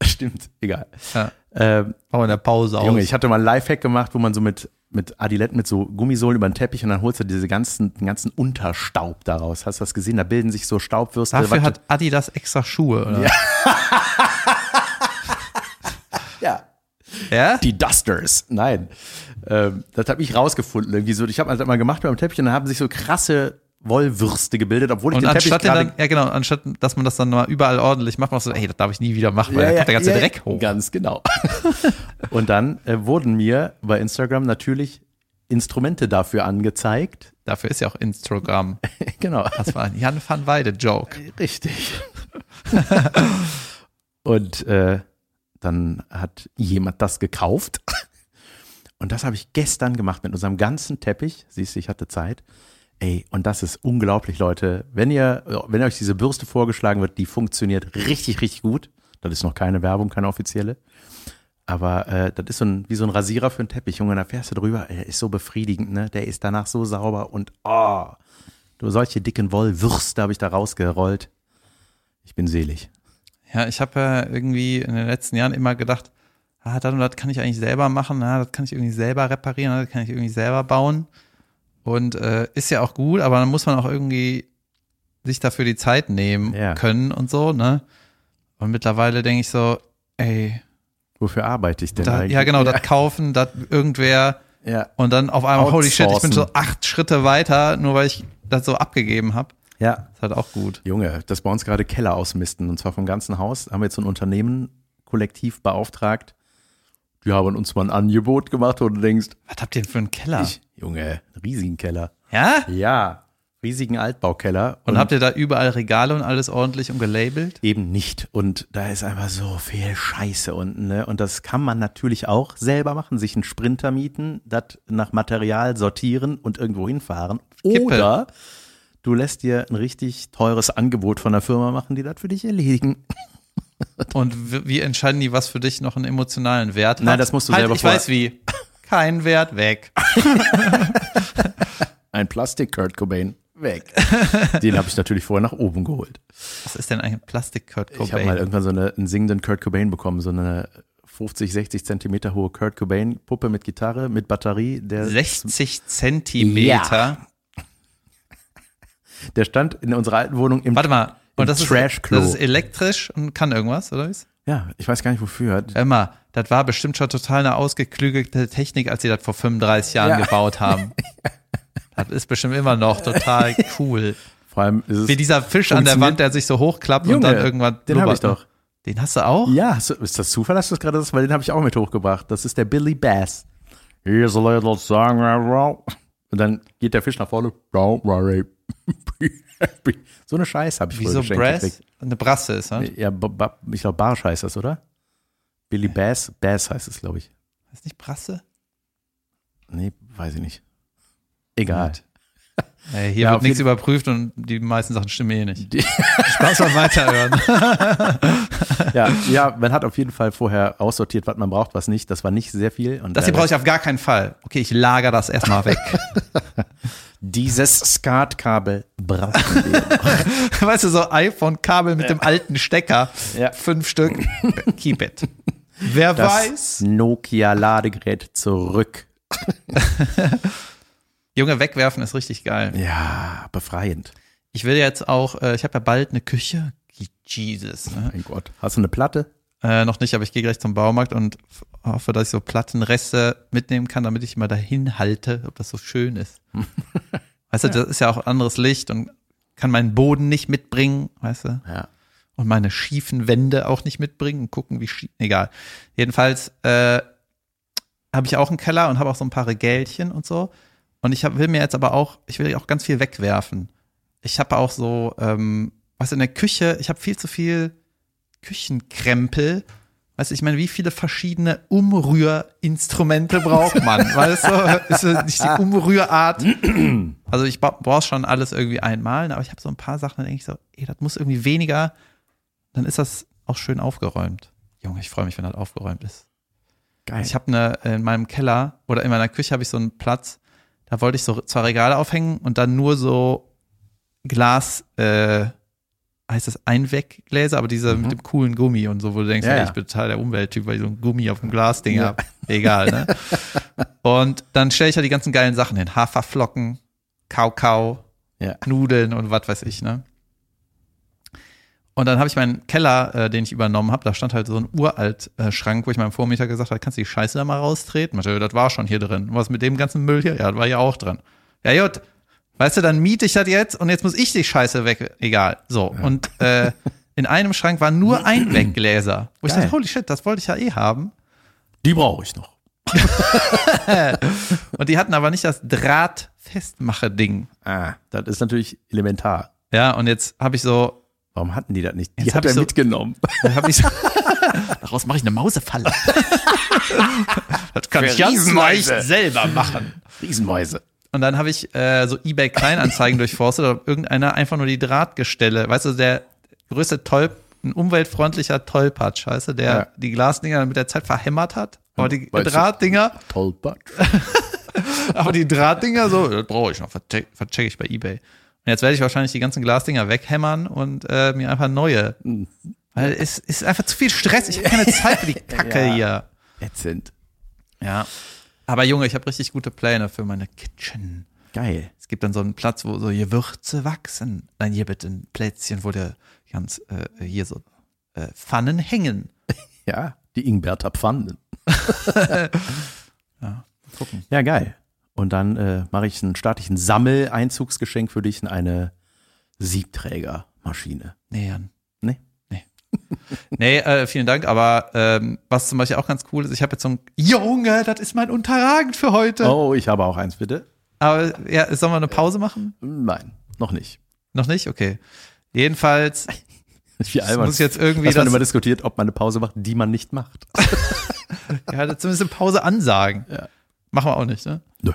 Stimmt, egal. Ja. Ähm, Auch in der Pause aus. Junge, ich hatte mal einen Lifehack gemacht, wo man so mit, mit Adiletten, mit so Gummisohlen über den Teppich und dann holst du diese ganzen, den ganzen Unterstaub daraus. Hast du das gesehen? Da bilden sich so Staubwürste. Dafür hat Adidas extra Schuhe, oder? Ja. ja. Ja? Die Dusters. Nein. Ähm, das habe ich rausgefunden. Irgendwie so. Ich habe das mal gemacht beim Teppich und dann haben sich so krasse Wollwürste gebildet, obwohl ich Und den Teppich anstatt gerade dann, ja genau, anstatt, dass man das dann mal überall ordentlich macht, machst du, ey, das darf ich nie wieder machen, weil da kommt der ganze Dreck hoch. Ganz genau. und dann äh, wurden mir bei Instagram natürlich Instrumente dafür angezeigt. Dafür ist ja auch Instagram. genau. Das war ein Jan van Weide Joke. Richtig. und äh, dann hat jemand das gekauft. Und das habe ich gestern gemacht mit unserem ganzen Teppich. Siehst du, ich hatte Zeit. Ey, und das ist unglaublich, Leute. Wenn ihr, wenn euch diese Bürste vorgeschlagen wird, die funktioniert richtig, richtig gut. Das ist noch keine Werbung, keine offizielle. Aber äh, das ist so ein, wie so ein Rasierer für einen Teppich, Junge. Da fährst du drüber. Der ist so befriedigend, ne? Der ist danach so sauber und oh, du solche dicken Wollwürste habe ich da rausgerollt. Ich bin selig. Ja, ich habe ja irgendwie in den letzten Jahren immer gedacht, ah, das und das kann ich eigentlich selber machen, ah, das kann ich irgendwie selber reparieren, ah, das kann ich irgendwie selber bauen. Und äh, ist ja auch gut, aber dann muss man auch irgendwie sich dafür die Zeit nehmen Ja. können und so, ne? Und mittlerweile denke ich so, ey, Wofür arbeite ich denn da, eigentlich? ja genau, das kaufen, das irgendwer Ja. und dann auf einmal, holy shit, ich bin so acht Schritte weiter, nur weil ich das so abgegeben habe. Ja, Ist halt auch gut. Junge, das bei uns gerade Keller ausmisten und zwar vom ganzen Haus. Haben wir jetzt so ein Unternehmen kollektiv beauftragt. Die haben uns mal ein Angebot gemacht und du denkst, Was habt ihr denn für einen Keller? ich, Junge, riesigen Keller. ja? Ja, riesigen Altbaukeller. Und habt ihr da überall Regale und alles ordentlich und gelabelt? eben nicht. Und da ist einfach so viel Scheiße unten. Ne? Und das kann man natürlich auch selber machen, sich einen Sprinter mieten, das nach Material sortieren und irgendwo hinfahren. Kippe. Oder du lässt dir ein richtig teures Angebot von der Firma machen, die das für dich erledigen. Und wie entscheiden die, was für dich noch einen emotionalen Wert hat? Nein, das musst du halt, selber Ich vor- weiß wie. Kein Wert, weg. Ein Plastik Kurt Cobain weg. Den habe ich natürlich vorher nach oben geholt. Was ist denn ein Plastik-Kurt Ich habe mal Cobain? irgendwann so eine, einen singenden Kurt Cobain bekommen, so eine 50, 60 Zentimeter hohe Kurt Cobain Puppe mit Gitarre, mit Batterie. Der, 60 Zentimeter. der stand in unserer alten Wohnung im Warte mal. Und das ist, Trashklo. das ist elektrisch und kann irgendwas, oder was? Ja, ich weiß gar nicht wofür. Mal, das war bestimmt schon total eine ausgeklügelte Technik, als sie das vor 35 Jahren Ja. gebaut haben. das ist bestimmt immer noch total cool. Vor allem ist es. Wie dieser Fisch an der Wand, der sich so hochklappt und Junge, dann irgendwann den habe ich blubbert. doch. Den hast du auch? Ja, ist das Zufall, dass du das gerade hast? Weil den habe ich auch mit hochgebracht. Das ist der Billy Bass. Here's a little song. Und dann geht der Fisch nach vorne. Don't worry. So eine Scheiß habe ich Wie früher so geschenkt Brass? gekriegt. Eine Brasse ist, ne? Ja, ich glaube, Barsch heißt das, oder? Billy Bass? Bass heißt es, glaube ich. Ist nicht Brasse? Nee, weiß ich nicht. Egal. Ey, hier Ja, wird nichts überprüft und die meisten Sachen stimmen eh nicht. Spaß beim Weiterhören. Ja, ja, man hat auf jeden Fall vorher aussortiert, was man braucht, was nicht. Das war nicht sehr viel. Und Das hier brauche ich auf gar keinen Fall. Okay, ich lager das erstmal weg. Dieses Skatkabel brauchen wir. weißt du, so iPhone-Kabel mit dem alten Stecker. Ja. Fünf Stück. Keep it. Wer Das weiß. Nokia-Ladegerät zurück. Junge, wegwerfen ist richtig geil. Ja, befreiend. Ich will jetzt auch, äh, ich habe ja bald eine Küche. Jesus. Ne? Mein Gott. Hast du eine Platte? Äh, noch nicht, aber ich gehe gleich zum Baumarkt und hoffe, dass ich so Plattenreste mitnehmen kann, damit ich mal dahin halte, ob das so schön ist. weißt du, das ist ja auch anderes Licht und kann meinen Boden nicht mitbringen, weißt du? Ja. und meine schiefen Wände auch nicht mitbringen und gucken, wie schief. Egal. Jedenfalls äh, habe ich auch einen Keller und habe auch so ein paar Regälchen und so. Und ich hab, will mir jetzt aber auch, ich will auch ganz viel wegwerfen. Ich habe auch so, ähm, was in der Küche, ich habe viel zu viel Küchenkrempel. Weißt du, ich meine, wie viele verschiedene Umrührinstrumente braucht man? weißt du, ist das nicht die Umrührart? Also ich brauche schon alles irgendwie einmal, aber ich habe so ein paar Sachen, da denke ich so, ey, das muss irgendwie weniger, dann ist das auch schön aufgeräumt. Junge, ich freue mich, wenn das aufgeräumt ist. Geil. Ich habe eine, in meinem Keller oder in meiner Küche habe ich so einen Platz, da wollte ich so zwei Regale aufhängen und dann nur so Glas, äh, heißt das Einweggläser, aber diese mit dem coolen Gummi und so, wo du denkst, Mhm. Ja, ja. ich bin total der Umwelttyp, weil ich so ein Gummi auf dem Glasding Ja. hab. Egal, ne? und dann stelle ich da die ganzen geilen Sachen hin. Haferflocken, Kakao, ja. Nudeln und was weiß ich, ne? Und dann habe ich meinen Keller, äh, den ich übernommen habe, da stand halt so ein uralt äh, Schrank, wo ich meinem Vormieter gesagt habe, kannst du die Scheiße da mal raustreten? Meinte, das war schon hier drin. Was mit dem ganzen Müll hier? Ja, das war ja auch drin. Ja, gut. Weißt du, dann miete ich das jetzt und jetzt muss ich die Scheiße weg. Egal. So. Und äh, in einem Schrank waren nur Einweggläser. Wo ich Geil. dachte, holy shit, das wollte ich ja eh haben. Die brauche ich noch. Und die hatten aber nicht das Drahtfestmache-Ding. Ah, das ist natürlich elementar. Ja, und jetzt habe ich so, Warum hatten die das nicht? Die Jetzt hat er ich so- mitgenommen. so, daraus mache ich eine Mausefalle. das kann Für ich ganz leicht selber machen. Riesenmäuse. Und dann habe ich äh, so eBay Kleinanzeigen durchforstet, ob irgendeiner einfach nur die Drahtgestelle, weißt du, der größte Toll, ein umweltfreundlicher Tollpatsch, weißt du, der Ja. die Glasdinger mit der Zeit verhämmert hat. Aber die Weißt Drahtdinger, Tollpatsch. aber die Drahtdinger so, das brauche ich noch, vercheck, vercheck ich bei eBay. Und jetzt werde ich wahrscheinlich die ganzen Glasdinger weghämmern und äh, mir einfach neue. Weil es ist einfach zu viel Stress. Ich habe keine Zeit für die Kacke Ja. hier. Ätzend. Ja. Aber Junge, ich habe richtig gute Pläne für meine Kitchen. Geil. Es gibt dann so einen Platz, wo so Gewürze wachsen. Nein, hier bitte ein Plätzchen, wo der ganz äh, hier so äh, Pfannen hängen. Ja, die Ingberter Pfannen. Mal gucken. Ja, geil. Und dann äh, mache ich einen staatlichen Sammeleinzugsgeschenk für dich in eine Siebträgermaschine. Nee, Jan. Nee. Nee. nee, äh, vielen Dank. Aber ähm, was zum Beispiel auch ganz cool ist, ich habe jetzt so ein Junge, das ist mein Unterragend für heute. Oh, ich habe auch eins, bitte. Aber ja, sollen wir eine Pause machen? Nein, noch nicht. Noch nicht? Okay. Jedenfalls, Wie das muss jetzt irgendwie dass man das, immer diskutiert, ob man eine Pause macht, die man nicht macht. ja, zumindest eine Pause ansagen. Ja. Machen wir auch nicht, ne? Nö.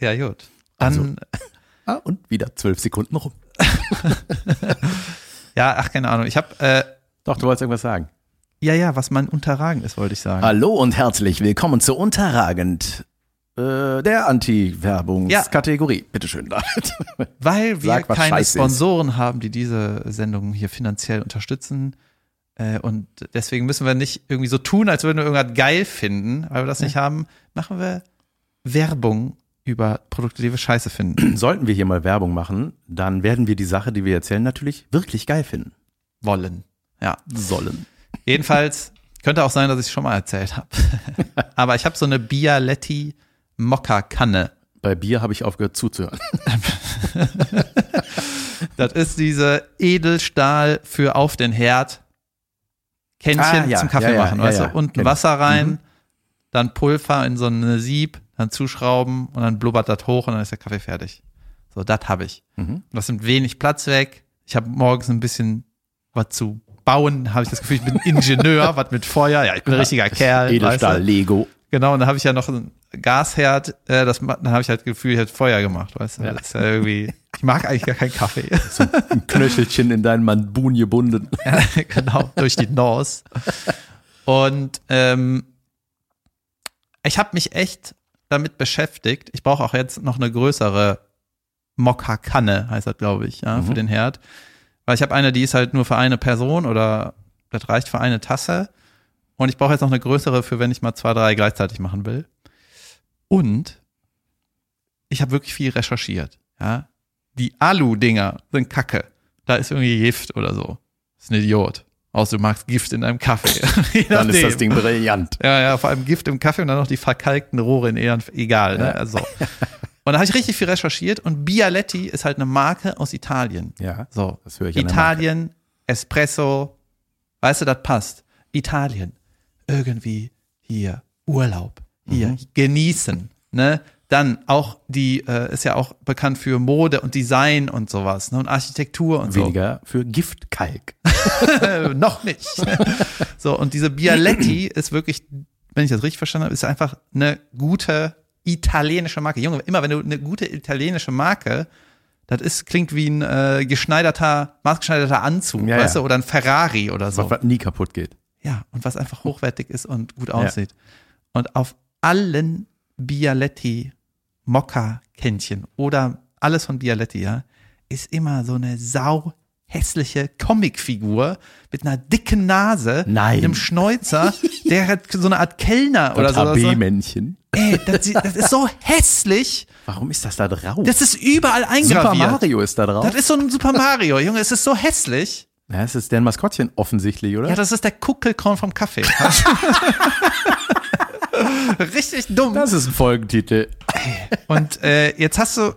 Ja, gut. Dann, Also. Ah, und wieder zwölf Sekunden rum. ja, ach, keine Ahnung. Ich habe, äh, Doch, du wolltest irgendwas sagen. ja, ja, was mein Unterragend ist, wollte ich sagen. Hallo und herzlich willkommen zu Unterragend, äh, der Anti-Werbungskategorie. Bitteschön, David. Weil wir Sag, keine scheiße ist. Sponsoren haben, die diese Sendung hier finanziell unterstützen. Äh, und deswegen müssen wir nicht irgendwie so tun, als würden wir irgendwas geil finden, weil wir das nicht haben. Machen wir Werbung über Produkte, die wir scheiße finden Sollten wir hier mal Werbung machen, dann werden wir die Sache, die wir erzählen, natürlich wirklich geil finden. wollen. Ja. Sollen. Jedenfalls könnte auch sein, dass ich es schon mal erzählt habe. Aber ich habe so eine Bialetti Mokka-Kanne. Bei Bier habe ich aufgehört zuzuhören. Das ist diese Edelstahl für auf den Herd. Kännchen Ah, ja, zum Kaffee ja, ja, machen, weißt du? Unten. Wasser rein, Mhm. dann Pulver in so eine Sieb, dann zuschrauben und dann blubbert das hoch und dann ist der Kaffee fertig. So, das habe ich. Mhm. Das nimmt wenig Platz weg. Ich habe morgens ein bisschen was zu bauen, habe ich das Gefühl, ich bin Ingenieur, was mit Feuer. Ja, ich bin ein richtiger Kerl. Edelstahl, Lego. Genau, und dann habe ich ja noch einen Gasherd, äh, das, dann habe ich halt das Gefühl, ich hätte Feuer gemacht, weißt du? Ja. Das ist ja irgendwie, ich mag eigentlich gar keinen Kaffee. Ein Knöchelchen in deinen Manbun gebunden. Ja, genau, durch die Nose. Und ähm, ich habe mich echt damit beschäftigt. Ich brauche auch jetzt noch eine größere Mokka-Kanne, heißt das, glaube ich, ja, für Mhm. den Herd. Weil ich habe eine, die ist halt nur für eine Person oder das reicht für eine Tasse. Und ich brauche jetzt noch eine größere, für wenn ich mal zwei, drei gleichzeitig machen will. Und ich habe wirklich viel recherchiert. Ja, die Alu-Dinger sind Kacke. Da ist irgendwie Gift oder so. ist ein Idiot. Außer du magst Gift in deinem Kaffee. Dann ist das Ding brillant. Ja, ja, vor allem Gift im Kaffee und dann noch die verkalkten Rohre in Ehren. Egal, ne? Also. Und da habe ich richtig viel recherchiert und Bialetti ist halt eine Marke aus Italien. Ja, So. das höre ich Italien, Espresso, weißt du, das passt. Italien, irgendwie hier Urlaub, hier Mhm. genießen, ne? Dann auch die äh, ist ja auch bekannt für Mode und Design und sowas, ne? Und Architektur und so. Weniger für Giftkalk. Noch nicht. so, und diese Bialetti ist wirklich, wenn ich das richtig verstanden habe, ist einfach eine gute italienische Marke. Junge, immer wenn du eine gute italienische Marke, das ist, klingt wie ein äh, geschneiderter, maßgeschneiderter Anzug, Ja, weißt ja. du, oder ein Ferrari oder so. Was, was nie kaputt geht. Ja, und was einfach hochwertig ist und gut aussieht. Und auf allen Bialetti Mokka-Kännchen oder alles von Bialetti, ja, ist immer so eine sau hässliche Comicfigur mit einer dicken Nase, Nein. einem Schnäuzer, der hat so eine Art Kellner oder so. Das, HB-Männchen. ey, das, das ist so hässlich. Warum ist das da drauf? Das ist überall Super eingraviert. Mario ist da drauf. Das ist so ein Super Mario, Junge, es ist so hässlich. ja, es ist deren Maskottchen offensichtlich, oder? Ja, das ist der Kuckelkorn vom Kaffee. Richtig dumm. das ist ein Folgentitel. Und äh, jetzt hast du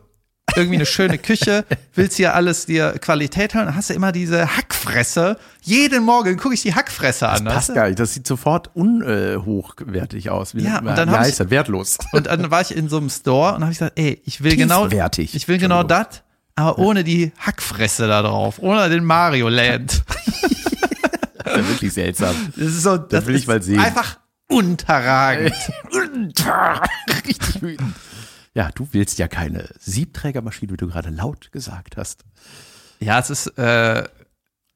irgendwie eine schöne Küche, willst hier alles dir Qualität hören, dann hast du immer diese Hackfresse. Jeden Morgen gucke ich die Hackfresse an. weißt Passt du? gar nicht. Das sieht sofort unhochwertig aus. Wie, Ja, und dann hab heißt ich- das? Wertlos. Und dann war ich in so einem Store und habe ich gesagt, ey, ich will genau, ich will genau das, aber ohne die Hackfresse da drauf, ohne den Mario Land. Das ist ja wirklich seltsam. Das ist so, das, will ich mal sehen. einfach unterragend. Richtig wütend. Ja, du willst ja keine Siebträgermaschine, wie du gerade laut gesagt hast. Ja, es ist, äh,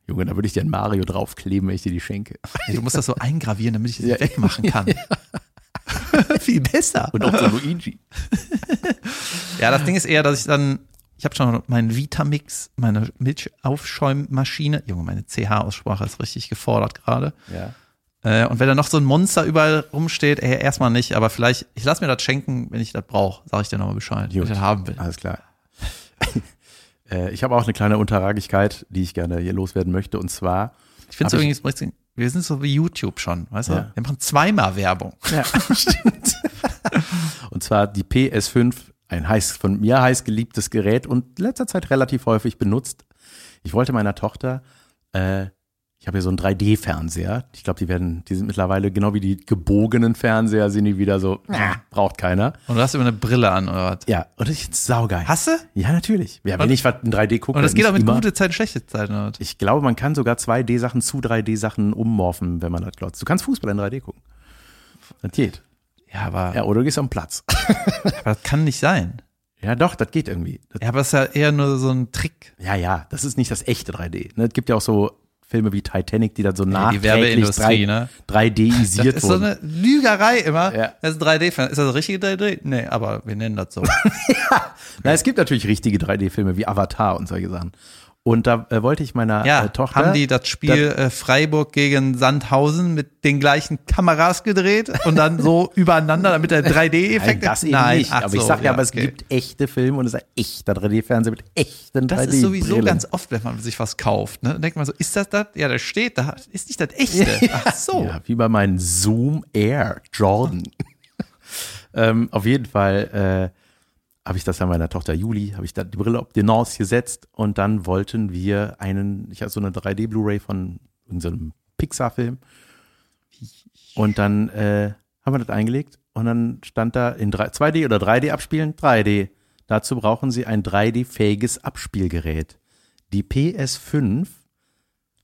Junge, da würde ich dir ein Mario draufkleben, wenn ich dir die schenke. du musst das so eingravieren, damit ich das Ja. wegmachen kann. Viel besser. Und auch so Luigi. Ja, das Ding ist eher, dass ich dann, ich habe schon meinen Vitamix, meine Milchaufschäummaschine, Junge, meine CH-Aussprache ist richtig gefordert gerade. Ja. Äh, und wenn da noch so ein Monster überall rumsteht, ey, erstmal nicht, aber vielleicht, ich lass mir das schenken, wenn ich das brauche, sage ich dir nochmal Bescheid, wenn Gut. ich das haben will. Alles klar. Äh, ich habe auch eine kleine Unterragigkeit, die ich gerne hier loswerden möchte. Und zwar, Ich finde es übrigens, richtig- wir sind so wie YouTube schon, weißt du? Ja. Wir machen zweimal Werbung. ja, stimmt. und zwar die PS5, ein heiß, von mir heiß geliebtes Gerät und in letzter Zeit relativ häufig benutzt. Ich wollte meiner Tochter, äh, ich habe hier so einen 3D-Fernseher. Ich glaube, die werden, die sind mittlerweile genau wie die gebogenen Fernseher, sind die wieder so, äh, braucht keiner. Und du hast immer eine Brille an, oder was? Ja, und das ist saugeil. Hast du? Ja, natürlich. Ja, wenn Und- ich was in 3D gucke. Und das geht auch mit immer. gute Zeiten, schlechte Zeiten, oder was? Ich glaube, man kann sogar 2D-Sachen zu 3D-Sachen ummorphen, wenn man das glotzt. Du kannst Fußball in 3D gucken. Das geht. Ja, aber, Ja, oder du gehst am Platz. aber das kann nicht sein. Ja, doch, das geht irgendwie. Das, Ja, aber es ist ja eher nur so ein Trick. ja, ja, das ist nicht das echte 3D. Ne, Es gibt ja auch so Filme wie Titanic, die dann so Ja, die nachträglich Werbeindustrie, 3, ne? 3D-isiert Das ist so wurden. eine Lügerei immer. Ja. Das ist ein 3D-Fan. Ist das richtige 3D? Nee, aber wir nennen das so. Na, es gibt natürlich richtige 3D-Filme wie Avatar und solche Sachen. Und da äh, wollte ich meiner Ja, äh, Tochter. haben die das Spiel äh, Freiburg gegen Sandhausen mit den gleichen Kameras gedreht und dann so übereinander, damit der 3D-Effekt Nein, das eben nicht. ach aber ich so, sag ja, aber es okay. gibt echte Filme und es ist ein echter 3D-Fernseher mit echten 3D. Das ist sowieso ganz oft, wenn man sich was kauft. Ne? Dann denkt man so, ist das das? Ja, das steht da. Ist nicht das echte. Ach so. Ja, wie bei meinem Zoom Air Jordan. ähm, auf jeden Fall äh, habe ich das dann meiner Tochter Juli, habe ich da die Brille auf die Nase gesetzt und dann wollten wir einen, ich hatte so eine 3D Blu-ray von irgendeinem Pixar-Film und dann äh, haben wir das eingelegt und dann stand da in 3, 2D oder 3D abspielen, 3D. Dazu brauchen Sie ein 3D-fähiges Abspielgerät. Die PS5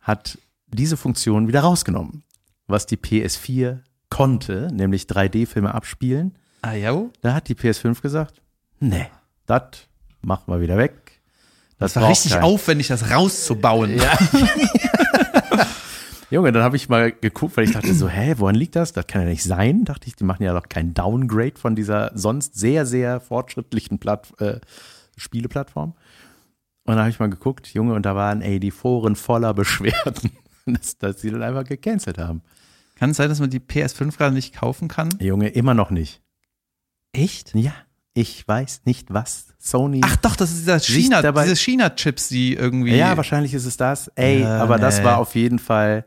hat diese Funktion wieder rausgenommen. Was die PS4 konnte, nämlich 3D-Filme abspielen, Ah, ja. da hat die PS5 gesagt, nee, das machen wir wieder weg. Das war braucht richtig kein- aufwendig, das rauszubauen. Ja. Junge, dann habe ich mal geguckt, weil ich dachte so, hä, woran liegt das? Das kann ja nicht sein. Dachte ich, die machen ja doch kein Downgrade von dieser sonst sehr, sehr fortschrittlichen Platt, äh, Spieleplattform. Und dann habe ich mal geguckt, Junge, und da waren ey die Foren voller Beschwerden, dass, dass sie dann einfach gecancelt haben. Kann es sein, dass man die PS5 gerade nicht kaufen kann? Junge, immer noch nicht. Echt? Ja, ich weiß nicht, was Sony. Ach doch, das ist Sich China, dabei- diese China-Chips, die irgendwie. Ja, wahrscheinlich ist es das. Ey, Ja, aber das nee. war auf jeden Fall,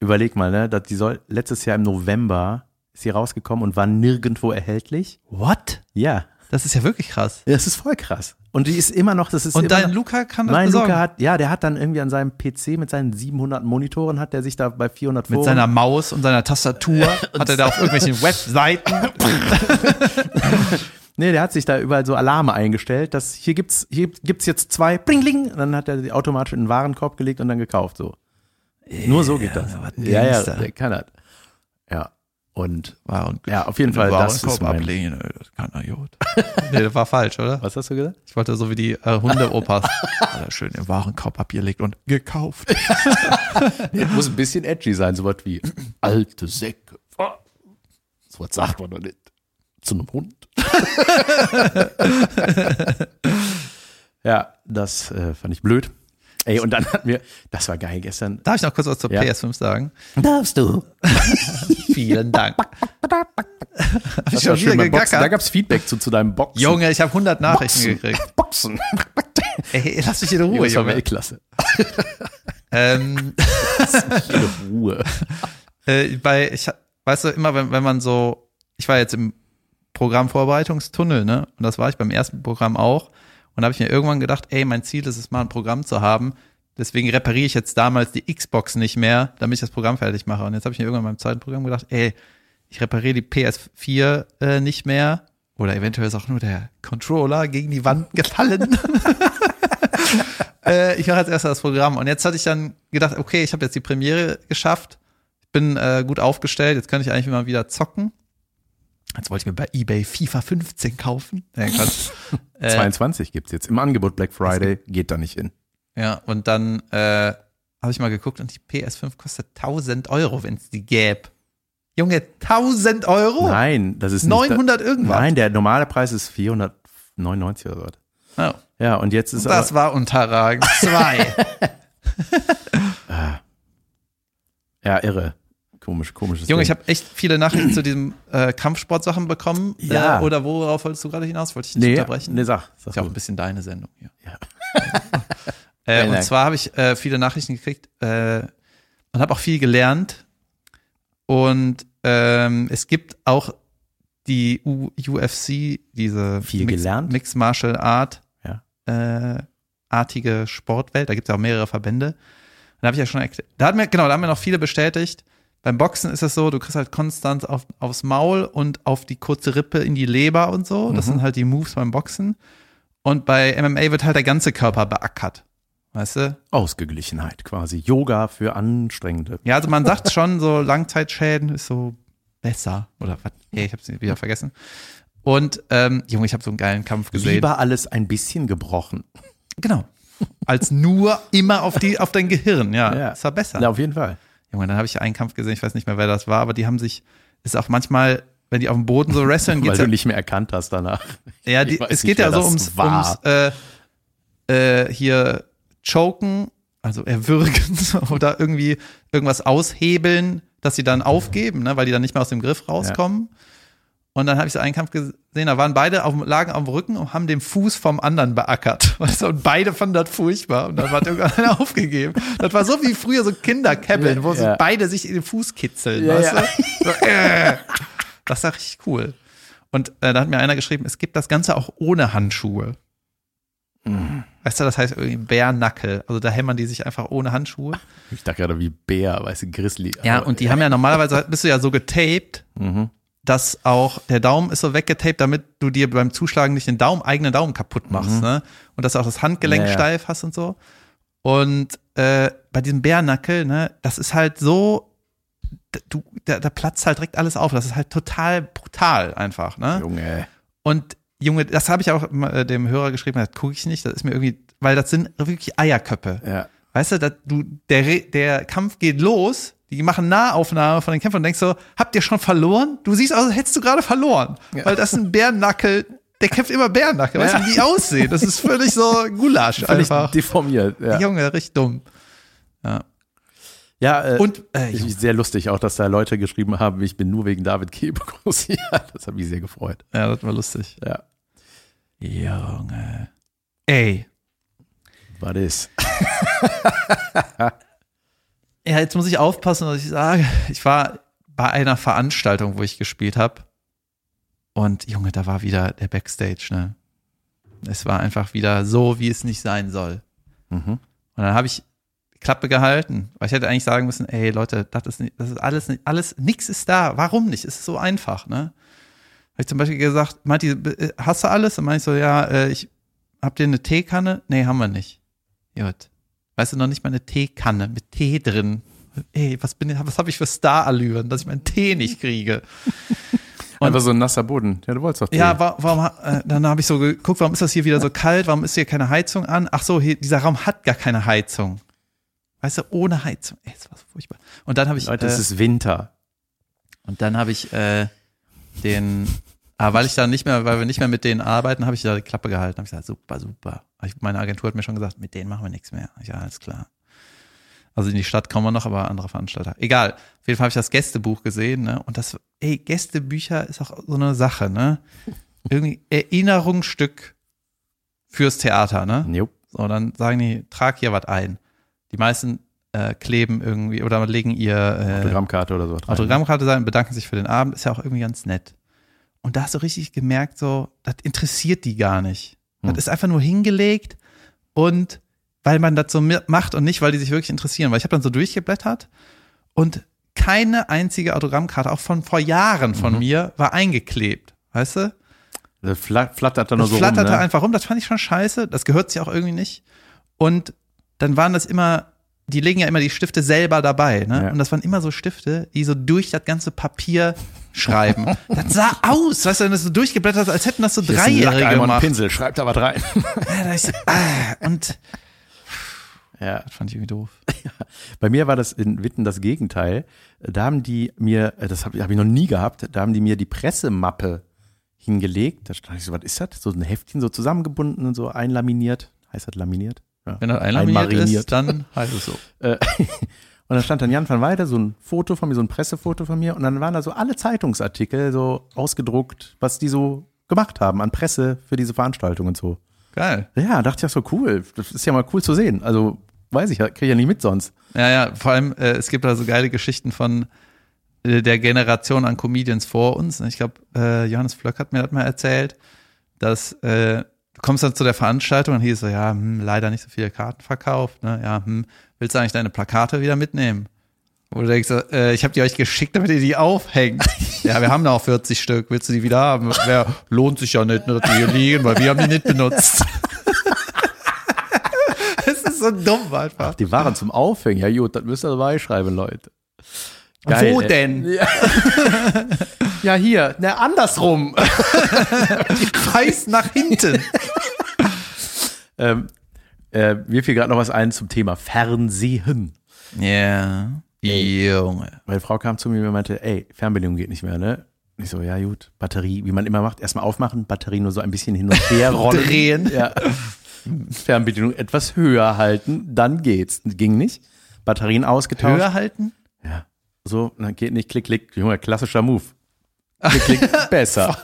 überleg mal, ne, dass die soll, letztes Jahr im November ist sie rausgekommen und war nirgendwo erhältlich. What? Ja. Das ist ja wirklich krass. Das ist voll krass. Und die ist immer noch, das ist Und dein noch, Luca kann das Nein, besorgen. Luca hat, ja, der hat dann irgendwie an seinem PC mit seinen 700 Monitoren, hat der sich da bei 400 Mit Foren- seiner Maus und seiner Tastatur hat er da auf irgendwelchen Webseiten. Nee, der hat sich da überall so Alarme eingestellt, dass hier gibt's, hier gibt's jetzt zwei, bling, und dann hat er die automatisch in den Warenkorb gelegt und dann gekauft, so. Nur so geht das. was Ja, ja, der kann das. Ja. Und, Waren, ja, auf jeden Fall, das ist mein, ablehnen, das kann er gut. nee, das war falsch, oder? was hast du gesagt? Ich wollte so wie die äh, Hunde-Opas. Schön im Warenkorb abgelegt und gekauft. Nee, muss ein bisschen edgy sein, sowas wie alte Säcke. So was sagt man doch nicht. Zu einem Hund. ja, das äh, fand ich blöd. Ey, und dann hat mir, das war geil gestern. Darf ich noch kurz was zur Ja. PS5 sagen? Darfst du? Vielen Dank. Das schon war schön Boxen. Da gegackert? gab's Feedback zu, zu deinem Boxen. Junge, ich habe 100 Nachrichten Boxen. gekriegt. Boxen. Ey, lass mich in Ruhe, Junge, das war. Weltklasse. Ähm, In Ruhe. äh, bei, ich, weißt du, immer wenn, wenn man so, ich war jetzt im Programmvorbereitungstunnel, ne? Und das war ich beim ersten Programm auch. Und da habe ich mir irgendwann gedacht, ey, mein Ziel ist es mal ein Programm zu haben. Deswegen repariere ich jetzt damals die Xbox nicht mehr, damit ich das Programm fertig mache. Und jetzt habe ich mir irgendwann beim zweiten Programm gedacht, ey, ich repariere die PS4 äh, nicht mehr. Oder eventuell ist auch nur der Controller gegen die Wand gefallen. äh, ich mache jetzt erst das Programm. Und jetzt hatte ich dann gedacht, okay, ich habe jetzt die Premiere geschafft. Ich bin äh, gut aufgestellt. Jetzt könnte ich eigentlich mal wieder zocken. Jetzt wollte ich mir bei eBay FIFA 15 kaufen. Ja, Quatsch. äh, 22 gibt's jetzt im Angebot Black Friday. Geht da nicht hin. ja, und dann äh, habe ich mal geguckt und die PS5 kostet 1000 Euro, wenn es die gäbe. Junge, 1000 Euro? Nein, das ist nicht. 900 irgendwas. Nein, der normale Preis ist 499 oder so. Oh, Ja, und jetzt ist das war unterragend. Zwei. aber, ja irre. Komisch, komisches Junge, Ding. ich habe echt viele Nachrichten zu diesem äh, Kampfsportsachen bekommen. Ja. Äh, oder worauf wolltest du gerade hinaus? Wollte ich nicht nee, unterbrechen? nee, sag, sag ist ja auch ein bisschen deine Sendung hier. Ja. äh, und zwar habe ich äh, viele Nachrichten gekriegt äh, und habe auch viel gelernt. Und ähm, es gibt auch die U UFC, diese Viel Mixed, gelernt? Mixed Martial Art Ja. äh, vereinsartige Sportwelt. Da gibt es ja auch mehrere Verbände. Da habe ich ja schon. Da hat mir, genau, da haben mir noch viele bestätigt. Beim Boxen ist es so, du kriegst halt konstant auf, aufs Maul und auf die kurze Rippe in die Leber und so. Das sind halt die Moves beim Boxen. Und bei MMA wird halt der ganze Körper beackert. Weißt du? Ausgeglichenheit quasi. Yoga für Anstrengende. Ja, also man sagt schon, so Langzeitschäden ist so besser. Oder was? Hey, ich hab's wieder vergessen. Und, ähm, Junge, ich habe so einen geilen Kampf gesehen. Lieber alles ein bisschen gebrochen. Genau. Als nur immer auf die, auf dein Gehirn, ja. Ja. Ist ja besser. Ja, auf jeden Fall. Junge, dann habe ich einen Kampf gesehen, ich weiß nicht mehr, wer das war, aber die haben sich, ist auch manchmal, wenn die auf dem Boden so wresteln, Weil geht's du ja, nicht mehr erkannt hast danach. ja die, es nicht, geht ja so ums, ums äh, äh, hier choken, also erwürgen oder irgendwie irgendwas aushebeln, dass sie dann aufgeben, ne, weil die dann nicht mehr aus dem Griff rauskommen. Und dann habe ich so einen Kampf gesehen, da waren beide auf, lagen auf dem Rücken und haben den Fuß vom anderen beackert. Weißt du, und beide fanden das furchtbar. Und dann hat irgendwann einer aufgegeben. Das war so wie früher so Kinderkäppeln, wo Ja. beide sich in den Fuß kitzeln. Ja, weißt ja. du? So, äh. Das war richtig cool. Und äh, da hat mir einer geschrieben, es gibt das Ganze auch ohne Handschuhe. Weißt du, das heißt irgendwie Bärnackel. Also da hämmern die sich einfach ohne Handschuhe. Ich dachte gerade wie Bär, weißt du, Grizzly. Ja, und die haben ja normalerweise, bist du ja so getaped, Mhm. Dass auch der Daumen ist so weggetaped, damit du dir beim Zuschlagen nicht den Daumen, eigenen Daumen kaputt machst, ne? Und dass du auch das Handgelenk Mhm. Ja, ja. steif hast und so. Und äh, bei diesem Bärnackel, ne, das ist halt so, du, da, da platzt halt direkt alles auf. Das ist halt total brutal einfach, ne? Junge. Und Junge, das habe ich auch äh, dem Hörer geschrieben, das gucke ich nicht, das ist mir irgendwie, weil das sind wirklich Eierköpfe. Ja. Weißt du, dass du, der, der Kampf geht los, die machen Nahaufnahme von den Kämpfern und denkst so, habt ihr schon verloren? Du siehst aus, als hättest du gerade verloren. Weil das ist ein Bärennackel, der kämpft immer Bärennackel. Weißt du, wie die aussehen? Das ist völlig so Gulasch Völlig einfach. deformiert. Ja, Junge, richtig dumm. ja äh, Und, äh, ich, sehr lustig auch, dass da Leute geschrieben haben, ich bin nur wegen David groß. Ja, das hat mich sehr gefreut. ja, das war lustig. Ja, Junge. Ey. war das. Ja, jetzt muss ich aufpassen, was ich sage. Ich war bei einer Veranstaltung, wo ich gespielt habe. Und Junge, da war wieder der Backstage, ne? Es war einfach wieder so, wie es nicht sein soll. Mhm. Und dann habe ich Klappe gehalten, weil ich hätte eigentlich sagen müssen, ey Leute, das ist, nicht, das ist alles, nicht, alles, nix ist da. Warum nicht? Es ist so einfach, ne? Habe ich zum Beispiel gesagt, meint die, äh, hast du alles? Und meinte ich so, ja, äh, ich habt ihr eine Teekanne? Nee, haben wir nicht. Gut. Weißt du noch nicht mal eine Teekanne mit Tee drin? Ey, was bin ich, was habe ich für Starallüren, dass ich meinen Tee nicht kriege? Und- Einfach so ein nasser Boden. Ja, du wolltest doch Ja, Tee. wa warum, äh, dann habe ich so geguckt, warum ist das hier wieder so kalt? Warum ist hier keine Heizung an? Ach so, hier, dieser Raum hat gar keine Heizung. Weißt du, ohne Heizung. Ey, das war so furchtbar. Und dann habe ich, Leute, äh, es ist Winter. und dann habe ich äh, den, ah, weil ich da nicht mehr, weil wir nicht mehr mit denen arbeiten, habe ich da die Klappe gehalten. Habe ich gesagt, super, super. Aber meine Agentur hat mir schon gesagt, mit denen machen wir nichts mehr. Ja, alles klar. Also in die Stadt kommen wir noch, aber andere Veranstalter. Egal. Auf jeden Fall habe ich das Gästebuch gesehen, ne? Und das, ey, Gästebücher ist auch so eine Sache, ne? Irgendwie Erinnerungsstück fürs Theater, ne? Jo. So, dann sagen die, trag hier was ein. Die meisten äh, kleben irgendwie oder legen ihr äh, Autogrammkarte oder so. rein. Autogrammkarte sein, bedanken sich für den Abend, ist ja auch irgendwie ganz nett. Und da hast du richtig gemerkt, so, das interessiert die gar nicht. Hm. Das ist einfach nur hingelegt und weil man das so macht und nicht, weil die sich wirklich interessieren. Weil ich habe dann so durchgeblättert und keine einzige Autogrammkarte, auch von vor Jahren Mhm. von mir, war eingeklebt. Weißt du? Das fla- flattert dann nur Das so flatterte rum, ne? einfach rum, das fand ich schon scheiße, das gehört sich auch irgendwie nicht. Und dann waren das immer, die legen ja immer die Stifte selber dabei, ne? Ja. Und das waren immer so Stifte, die so durch das ganze Papier schreiben. das sah aus, weißt du, wenn du das so durchgeblättert hast, als hätten das so Hier Dreijährige und ein gemacht. Pinsel, schreibt was rein. Ja, da ist, ah, und ja. das fand ich irgendwie doof. Bei mir war das in Witten das Gegenteil. Da haben die mir, äh, das habe hab ich noch nie gehabt, da haben die mir die Pressemappe hingelegt. Da stand ich so, was ist das? So ein Heftchen so zusammengebunden und so einlaminiert. Heißt das laminiert? Ja. Wenn das einlaminiert ist, dann heißt es so. Und dann stand dann Jan van Weide, so ein Foto von mir, so ein Pressefoto von mir. Und dann waren da so alle Zeitungsartikel so ausgedruckt, was die so gemacht haben an Presse für diese Veranstaltung und so. Geil. Ja, dachte ich auch so cool. Das ist ja mal cool zu sehen. Also weiß ich, kriege ich ja nicht mit sonst. Ja, ja, vor allem, äh, es gibt da so geile Geschichten von äh, der Generation an Comedians vor uns. Ich glaube, äh, Johannes Flöck hat mir das mal erzählt, dass äh, du kommst dann zu der Veranstaltung und hieß so, ja, hm, leider nicht so viele Karten verkauft. Ne? Ja, hm, willst du eigentlich deine Plakate wieder mitnehmen? Wo du denkst, so, äh, ich habe die euch geschickt, damit ihr die aufhängt. ja, wir haben da auch 40 Stück. Willst du die wieder haben? Wer, lohnt sich ja nicht, ne, dass die hier liegen, weil wir haben die nicht benutzt. Es ist so dumm einfach. Die waren zum Aufhängen. Ja, gut, das müsst ihr dabei schreiben, Leute. Wo ey. denn? Ja. ja, hier. Na, andersrum. Weiß nach hinten. ähm, äh, mir fiel gerade noch was ein zum Thema Fernsehen. Ja. Junge. Meine Frau kam zu mir und meinte, ey, Fernbedienung geht nicht mehr, ne? Ich so, ja gut, Batterie, wie man immer macht, erstmal aufmachen, Batterie nur so ein bisschen hin und her rollen. Drehen. Ja. Fernbedienung etwas höher halten, dann geht's. Ging nicht. Batterien ausgetauscht. Höher halten? Ja. So, dann geht nicht, klick, klick. Junge, klassischer Move. Klick, klick, besser.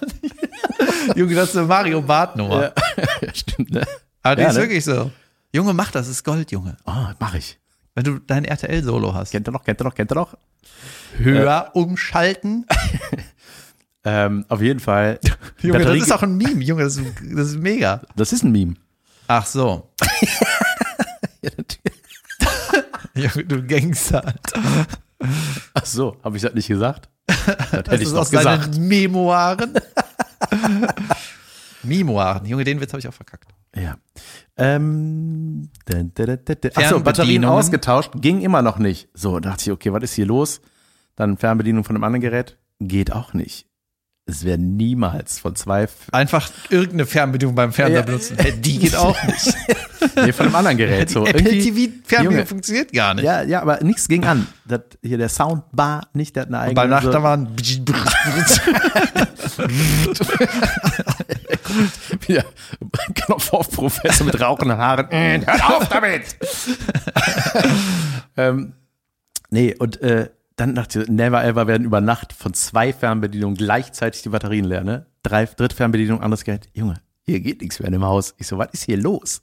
Junge, das ist eine Mario Bart Nummer. ja. ja, stimmt, ne? Aber die Ja, ist ne? wirklich so. Junge, mach das, ist Gold, Junge. Oh, mach ich. Wenn du dein RTL-Solo hast. Kennt ihr noch, kennt ihr noch, kennt ihr noch? Höher umschalten. Ähm, auf jeden Fall. Junge, Batterie- das ist auch ein Meme, Junge, das ist, das ist mega. das ist ein Meme. Ach so. Ja, natürlich. Junge, du Gangster. Ach so, habe ich das nicht gesagt? Das hätte Das ich aus gesagt. Memoiren. Memoiren. Junge, den Witz habe ich auch verkackt. Ja. Ähm, da, da, da, da, da. Ach so, Fernbedienungen. Batterien ausgetauscht, ging immer noch nicht. So, dachte ich, okay, was ist hier los? Dann Fernbedienung von einem anderen Gerät, geht auch nicht. Es wäre niemals von zwei, Einfach irgendeine Fernbedienung beim Fernseher Ja. benutzen. Die geht auch nicht. nee, von einem anderen Gerät. So, Apple irgendwie, TV Fernbedienung Junge. funktioniert gar nicht. ja, ja, aber nichts ging an. Das, hier der Soundbar nicht, der hat eine Und eigene. bei Nacht so, da waren wieder Knopf auf Professor mit rauchenden Haaren. Hört auf damit! ähm, nee, und äh, dann dachte ich, never ever werden über Nacht von zwei Fernbedienungen gleichzeitig die Batterien leer, ne? Drei, dritte Fernbedienung, anderes Gerät. Junge, hier geht nichts mehr in dem Haus. Ich so, was ist hier los?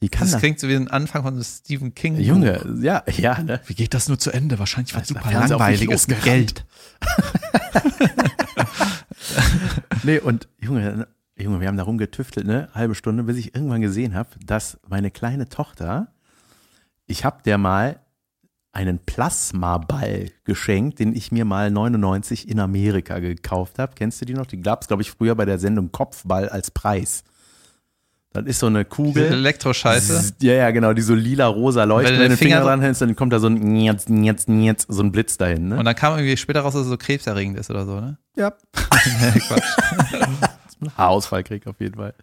Wie kann Das das? klingt so wie ein Anfang von Stephen King. Buch. Junge, ja, ja, ne? Wie geht das nur zu Ende? Wahrscheinlich war Das super langweiliges. Geld. Nee, und Junge, Junge, wir haben da rumgetüftelt, ne? Halbe Stunde, bis ich irgendwann gesehen habe, dass meine kleine Tochter, ich habe der mal einen Plasmaball geschenkt, den ich mir mal 99 in Amerika gekauft habe. Kennst du die noch? Die gab es, glaube ich, früher bei der Sendung Kopfball als Preis. Das ist so eine Kugel. Elektroscheiße. Ja, ja, genau, die so lila-rosa leuchten. Wenn Wenn du den Finger Finger dran hältst, dann kommt da so ein Njetz, Njetz, Njetz, so ein Blitz dahin, ne? Und dann kam irgendwie später raus, dass es so krebserregend ist oder so, ne? ja. Nee, Quatsch. einen Haarausfall krieg auf jeden Fall.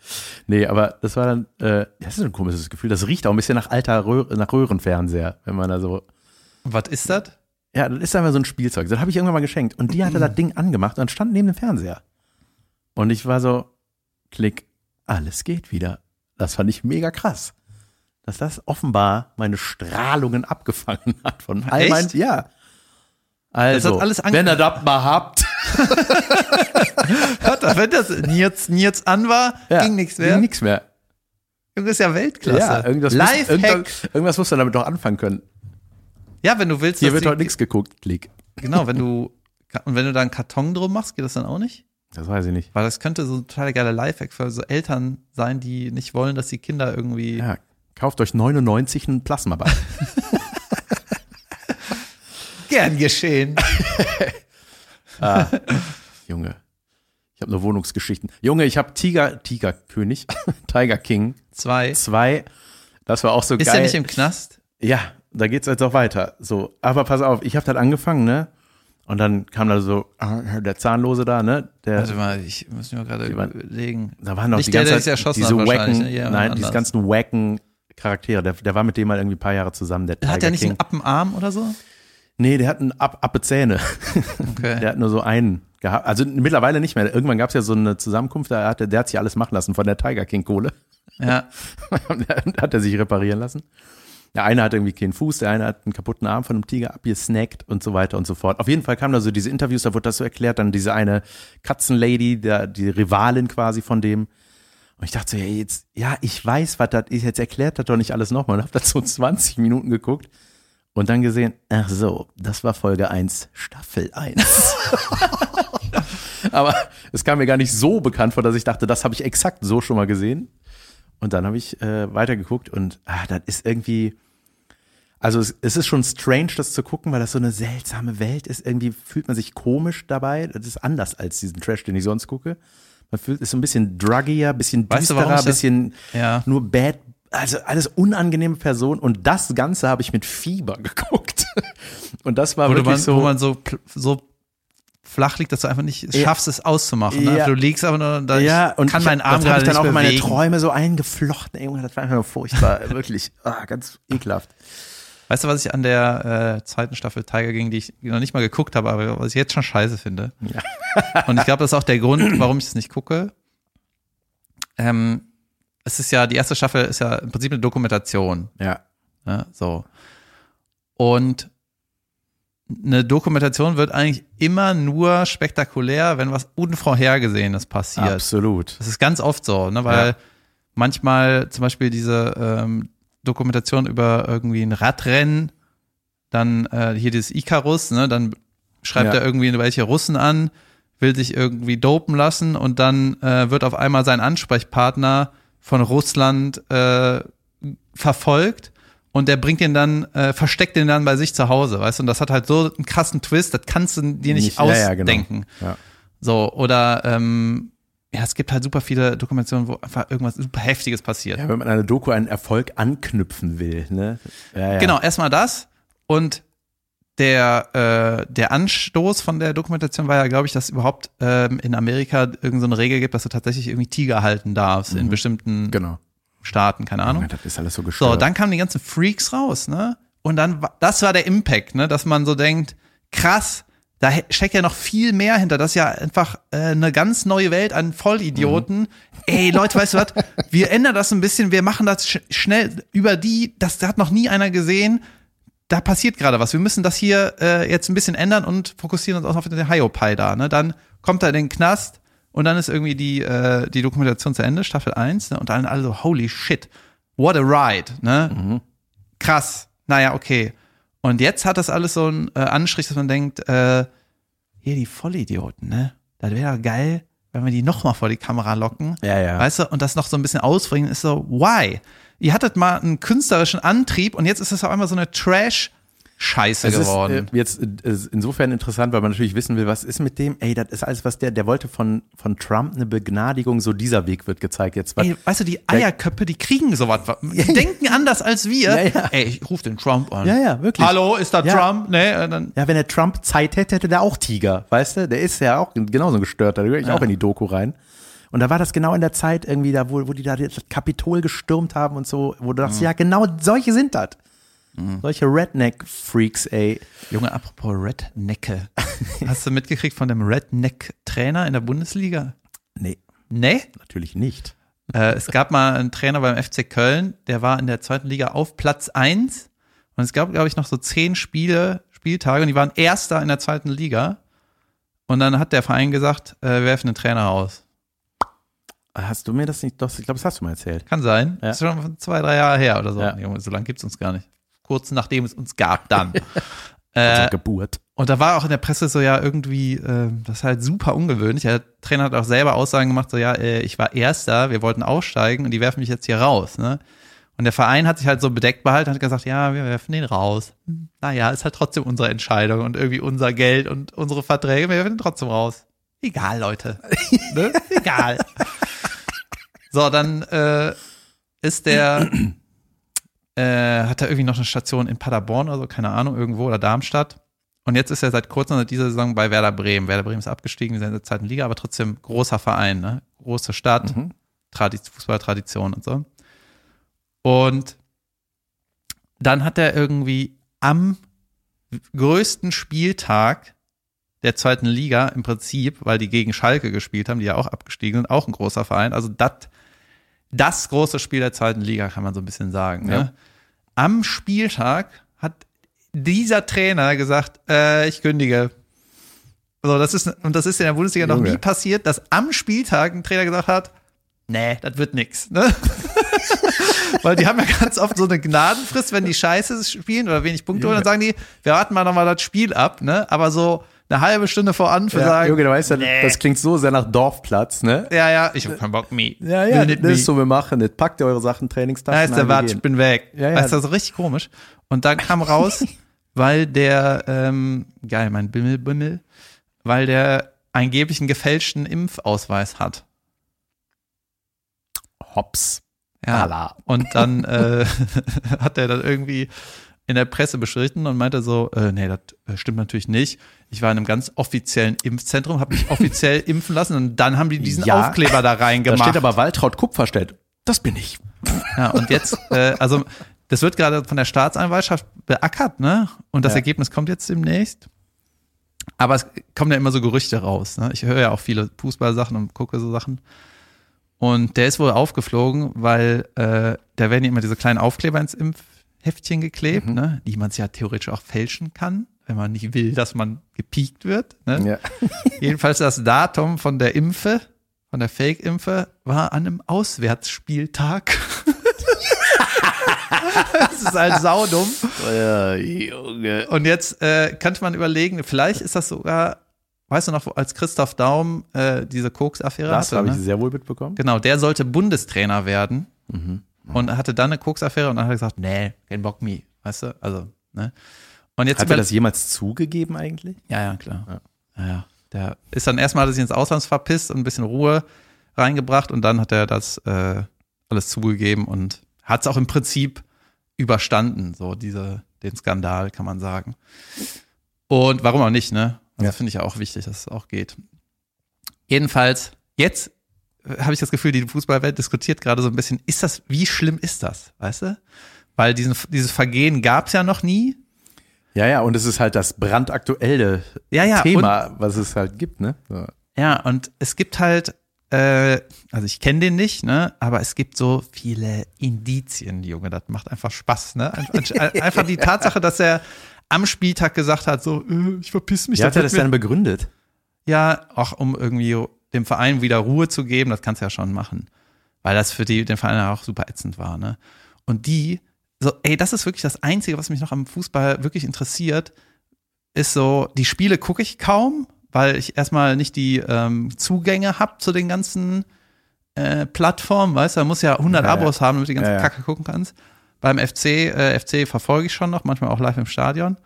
Nee, aber das war dann, äh, das ist ein komisches Gefühl. Das riecht auch ein bisschen nach alter Röhr nach Röhrenfernseher, wenn man da so. Was ist das? Ja, das ist einfach so ein Spielzeug. Das habe ich irgendwann mal geschenkt. Und die hatte das Ding angemacht und stand neben dem Fernseher. Und ich war so, klick, alles geht wieder. Das fand ich mega krass. Dass das offenbar meine Strahlungen abgefangen hat von all Echt? meinen, ja. Also, hat wenn ihr das mal habt, das, wenn das Nierz, Nierz an war, ja, ging nichts mehr. Ging nichts mehr. Junge, ist ja Weltklasse. Ja, irgendwas, muss, Lifehack. irgendwas, irgendwas musst du damit doch anfangen können. Ja, wenn du willst, Hier wird heute nichts geguckt, klick. Genau, wenn du, und wenn du da einen Karton drum machst, geht das dann auch nicht? Das weiß ich nicht. Weil das könnte so ein total geiler Lifehack für so Eltern sein, die nicht wollen, dass die Kinder irgendwie. Ja, kauft euch 99 einen Plasmaball. Gern geschehen. ah, Junge. Ich habe nur Wohnungsgeschichten. Junge, ich habe Tiger, Tigerkönig, Tiger King Zwei. 2. Das war auch so Ist geil. er nicht im Knast? ja, da geht's jetzt auch weiter. So, aber pass auf, ich habe das angefangen, ne? Und dann kam da so ah, der Zahnlose da, ne? Der, Warte mal, ich muss mir gerade überlegen. da waren noch nicht die ganze der Zeit diese wacken, ne? Ja, nein, diese ganzen wacken Charaktere. Der, der war mit dem mal irgendwie ein paar Jahre zusammen. Der Tiger Hat der nicht King. einen Appenarm oder so? Nee, der hat einen Ab Appe Zähne. Okay. Der hat nur so einen gehabt. Also mittlerweile nicht mehr. Irgendwann gab es ja so eine Zusammenkunft, da hat, der- der hat sich alles machen lassen von der Tiger King Kohle. ja. hat er sich reparieren lassen. Der eine hat irgendwie keinen Fuß, der eine hat einen kaputten Arm von einem Tiger abgesnackt und so weiter und so fort. Auf jeden Fall kamen da so diese Interviews, da wurde das so erklärt, dann diese eine Katzenlady, der, die Rivalin quasi von dem. Und ich dachte so, ja, jetzt, ja, ich weiß, was das ist, jetzt erklärt das doch nicht alles nochmal. Und hab das so 20 Minuten geguckt und dann gesehen, ach so, das war Folge 1, Staffel 1. Aber es kam mir gar nicht so bekannt vor, dass ich dachte, das habe ich exakt so schon mal gesehen. Und dann habe ich äh, weitergeguckt und ah, das ist irgendwie, also es, es ist schon strange, das zu gucken, weil das so eine seltsame Welt ist. Irgendwie fühlt man sich komisch dabei. Das ist anders als diesen Trash, den ich sonst gucke. Man fühlt ist so ein bisschen druggier, bisschen Weißt düsterer, das- bisschen Ja. nur bad, also alles unangenehme Personen. Und das Ganze habe ich mit Fieber geguckt. Und das war Wo, du wirklich man, so. wo man so, so flach liegt, dass du einfach nicht Ja. schaffst, es auszumachen. Ne? Ja. Du liegst aber nur, da ja, und kann meinen Arm gerade ich dann auch in meine bewegen. Träume so eingeflochten. Ey, das war einfach nur furchtbar, wirklich, ah, ganz ekelhaft. Weißt du, was ich an der äh, zweiten Staffel Tiger ging, die ich noch nicht mal geguckt habe, aber was ich jetzt schon scheiße finde? Und ich glaube, das ist auch der Grund, warum ich es nicht gucke. Ähm, es ist ja, die erste Staffel ist ja im Prinzip eine Dokumentation. Ja, Ne? So. Und eine Dokumentation wird eigentlich immer nur spektakulär, wenn was Unvorhergesehenes passiert. absolut. Das ist ganz oft so, ne? weil Ja. manchmal zum Beispiel diese ähm, Dokumentation über irgendwie ein Radrennen, dann äh, hier dieses Icarus, ne? dann schreibt Ja. er irgendwie welche Russen an, will sich irgendwie dopen lassen und dann äh, wird auf einmal sein Ansprechpartner von Russland äh, verfolgt und der bringt ihn dann, äh, versteckt ihn dann bei sich zu Hause, weißt du, und das hat halt so einen krassen Twist, das kannst du dir nicht, ja, ja, genau. ausdenken. Ja. So, oder ähm, ja, es gibt halt super viele Dokumentationen, wo einfach irgendwas super Heftiges passiert. ja, wenn man an eine Doku einen Erfolg anknüpfen will, ne? Ja, ja. Genau, erstmal das. Und der, äh, der Anstoß von der Dokumentation war ja, glaube ich, dass überhaupt ähm, in Amerika irgendeine so eine Regel gibt, dass du tatsächlich irgendwie Tiger halten darfst in bestimmten Genau. Staaten, keine Ahnung. Ja, das ist alles so gestört. So, dann kamen die ganzen Freaks raus, ne? Und dann, das war der Impact, ne? Dass man so denkt, krass, da steckt ja noch viel mehr hinter. Das ist ja einfach äh, eine ganz neue Welt an Vollidioten. Ey, Leute, weißt du was? Wir ändern das ein bisschen, wir machen das sch schnell über die, das hat noch nie einer gesehen. Da passiert gerade was. Wir müssen das hier äh, jetzt ein bisschen ändern und fokussieren uns auch auf den Hiopai da. Ne? Dann kommt er in den Knast und dann ist irgendwie die, äh, die Dokumentation zu Ende, Staffel 1, ne? und dann alle so, holy shit, what a ride, ne? Krass. Naja, okay. Und jetzt hat das alles so einen äh, Anstrich, dass man denkt, äh, hier die Vollidioten, ne? Das wäre geil, wenn wir die nochmal vor die Kamera locken. Ja, ja. Weißt du, und das noch so ein bisschen ausbringen, ist so, why? Ihr hattet mal einen künstlerischen Antrieb und jetzt ist es auf einmal so eine Trash-Scheiße Es ist geworden. äh, jetzt äh, ist insofern interessant, weil man natürlich wissen will, was ist mit dem? Ey, das ist alles, was der, der wollte von, von Trump eine Begnadigung, so dieser Weg wird gezeigt jetzt. Ey, weißt du, die Eierköpfe, die kriegen sowas. Die denken anders als wir. Ja, ja. Ey, ich ruf den Trump an. Ja, ja, wirklich. Hallo, ist da Ja. Trump? Nee, äh, dann ja, wenn der Trump Zeit hätte, hätte der auch Tiger, weißt du? Der ist ja auch genauso ein gestörter, da gehöre ich auch in die Doku rein. Und da war das genau in der Zeit irgendwie da, wo, wo die da das Kapitol gestürmt haben und so, wo du dachtest, ja, genau solche sind das. Solche Redneck-Freaks, ey. Junge, apropos Rednecke. Hast du mitgekriegt von dem Redneck-Trainer in der Bundesliga? Nee, Nee? natürlich nicht. Äh, es gab mal einen Trainer beim FC Köln, der war in der zweiten Liga auf Platz 1 und es gab, glaube ich, noch so zehn Spiele, Spieltage und die waren Erster in der zweiten Liga. Und dann hat der Verein gesagt, äh, wir werfen den Trainer raus. Hast du mir das nicht, doch, ich glaube, das hast du mal erzählt. Kann sein. Ja. Das ist schon zwei, drei Jahre her oder so. Ja. Junge, so lange gibt's uns gar nicht. Kurz nachdem es uns gab, dann. Äh, Geburt. Und da war auch in der Presse so, ja, irgendwie, äh, das ist halt super ungewöhnlich. Der Trainer hat auch selber Aussagen gemacht, so, ja, äh, ich war Erster, wir wollten aufsteigen und die werfen mich jetzt hier raus, ne? Und der Verein hat sich halt so bedeckt behalten, hat gesagt, ja, wir werfen den raus. Hm, Naja, ist halt trotzdem unsere Entscheidung und irgendwie unser Geld und unsere Verträge, wir werfen den trotzdem raus. Egal, Leute. ne? Egal. So, dann äh, ist der, äh, hat er irgendwie noch eine Station in Paderborn oder so, keine Ahnung, irgendwo oder Darmstadt. Und jetzt ist er seit kurzem seit dieser Saison bei Werder Bremen. Werder Bremen ist abgestiegen, die sind in der zweiten Liga, aber trotzdem großer Verein, ne? Große Stadt, Tradi Fußballtradition und so. Und dann hat er irgendwie am größten Spieltag der zweiten Liga im Prinzip, weil die gegen Schalke gespielt haben, die ja auch abgestiegen sind, auch ein großer Verein. Also das, das große Spiel der zweiten Liga, kann man so ein bisschen sagen. Ja. Ne? Am Spieltag hat dieser Trainer gesagt, äh, ich kündige. So, das ist, und das ist in der Bundesliga noch Junge. nie passiert, dass am Spieltag ein Trainer gesagt hat, nee, das wird nix. Ne? Weil die haben ja ganz oft so eine Gnadenfrist, wenn die Scheiße spielen oder wenig Punkte holen, dann sagen die, wir warten mal nochmal das Spiel ab, ne? Aber so eine halbe Stunde vor Anpfiff Ja, sagen, Junge, du weißt ja, das klingt so sehr nach Dorfplatz, ne? ja, ja, ich hab keinen Bock, me. Ja, ja, das me. ist so, wir machen das. Packt ihr eure Sachen, Trainingstaschen. Da ist der Watsch, gehen. bin weg. Ja, ja. Weißt du, das ist richtig komisch. Und dann kam raus, weil der, ähm, geil, mein Bimmelbimmel, weil der angeblich einen gefälschten Impfausweis hat. Hops. Ja. Und dann äh, hat er dann irgendwie in der Presse beschritten und meinte so, äh, nee, das äh, stimmt natürlich nicht. Ich war in einem ganz offiziellen Impfzentrum, habe mich offiziell impfen lassen und dann haben die diesen Ja. Aufkleber da Da reingemacht. steht aber Waltraud Kupferstedt. Das bin ich. Ja, und jetzt, äh, also das wird gerade von der Staatsanwaltschaft beackert, ne? Und das Ja. Ergebnis kommt jetzt demnächst. Aber es kommen ja immer so Gerüchte raus. Ne? Ich höre ja auch viele Fußballsachen und gucke so Sachen. Und der ist wohl aufgeflogen, weil äh, da werden ja immer diese kleinen Aufkleber ins Impfheftchen geklebt, ne? die man ja theoretisch auch fälschen kann, wenn man nicht will, dass man gepiekt wird. Ne? Ja. Jedenfalls das Datum von der Impfe, von der Fake-Impfe, war an einem Auswärtsspieltag. das ist halt saudumm. ja Junge. Und jetzt äh, könnte man überlegen, vielleicht ist das sogar, weißt du noch, als Christoph Daum äh, diese Koks-Affäre Das hatte, habe ich ne? sehr wohl mitbekommen. Genau, der sollte Bundestrainer werden Mhm. Und hatte dann eine Koks-Affäre und dann hat er gesagt, nee, kein Bock me, weißt du, also, ne. Und jetzt Hat er das jemals zugegeben eigentlich? ja, ja, klar. Ja. ja, Der ist dann erstmal hat er sich ins Ausland verpisst und ein bisschen Ruhe reingebracht und dann hat er das äh, alles zugegeben und hat es auch im Prinzip überstanden, so diese, den Skandal, kann man sagen. Und warum auch nicht, ne? Also Ja. finde ich ja auch wichtig, dass es auch geht. Jedenfalls, jetzt habe ich das Gefühl, die Fußballwelt diskutiert gerade so ein bisschen, ist das, wie schlimm ist das, weißt du? Weil diesen, dieses Vergehen gab es ja noch nie. Ja, ja, und es ist halt das brandaktuelle Ja, ja, Thema, was es halt gibt, ne? So. Ja, und es gibt halt, äh, also ich kenne den nicht, ne, aber es gibt so viele Indizien, Junge, das macht einfach Spaß, ne? Ein- ein- Einfach die Tatsache, dass er am Spieltag gesagt hat, so, äh, ich verpiss mich. Wie hat er das dann begründet? Ja, auch um irgendwie dem Verein wieder Ruhe zu geben, das kannst du ja schon machen. Weil das für die, den Verein ja auch super ätzend war, ne? Und die, so, ey, das ist wirklich das Einzige, was mich noch am Fußball wirklich interessiert, ist so, die Spiele gucke ich kaum, weil ich erstmal nicht die ähm, Zugänge habe zu den ganzen äh, Plattformen, weißt du, da muss ja 100 Ja, ja. Abos haben, damit du die ganze Ja, ja. Kacke gucken kannst. Beim FC, äh, FC verfolge ich schon noch, manchmal auch live im Stadion.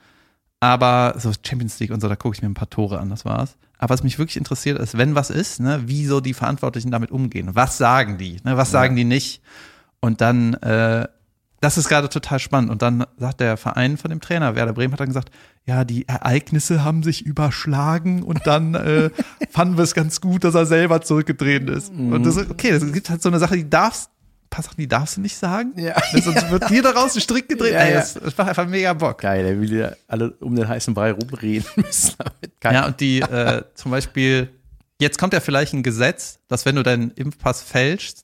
Aber so Champions League und so, da gucke ich mir ein paar Tore an, das war's. Aber was mich wirklich interessiert ist, wenn was ist, ne, wie so die Verantwortlichen damit umgehen. Was sagen die? Ne, was sagen die nicht? Und dann, äh, das ist gerade total spannend. Und dann sagt der Verein von dem Trainer, Werder Bremen, hat dann gesagt, ja, die Ereignisse haben sich überschlagen und dann äh, fanden wir es ganz gut, dass er selber zurückgedreht ist. Und das ist, okay, es gibt halt so eine Sache, die darfst, paar Sachen, die darfst du nicht sagen. Ja. Sonst wird dir daraus ein Strick gedreht. Ja, Ey. Das, das macht einfach mega Bock. Geil, der will ja alle um den heißen Brei rumreden müssen. Ja, und die äh, zum Beispiel, jetzt kommt ja vielleicht ein Gesetz, dass wenn du deinen Impfpass fälschst,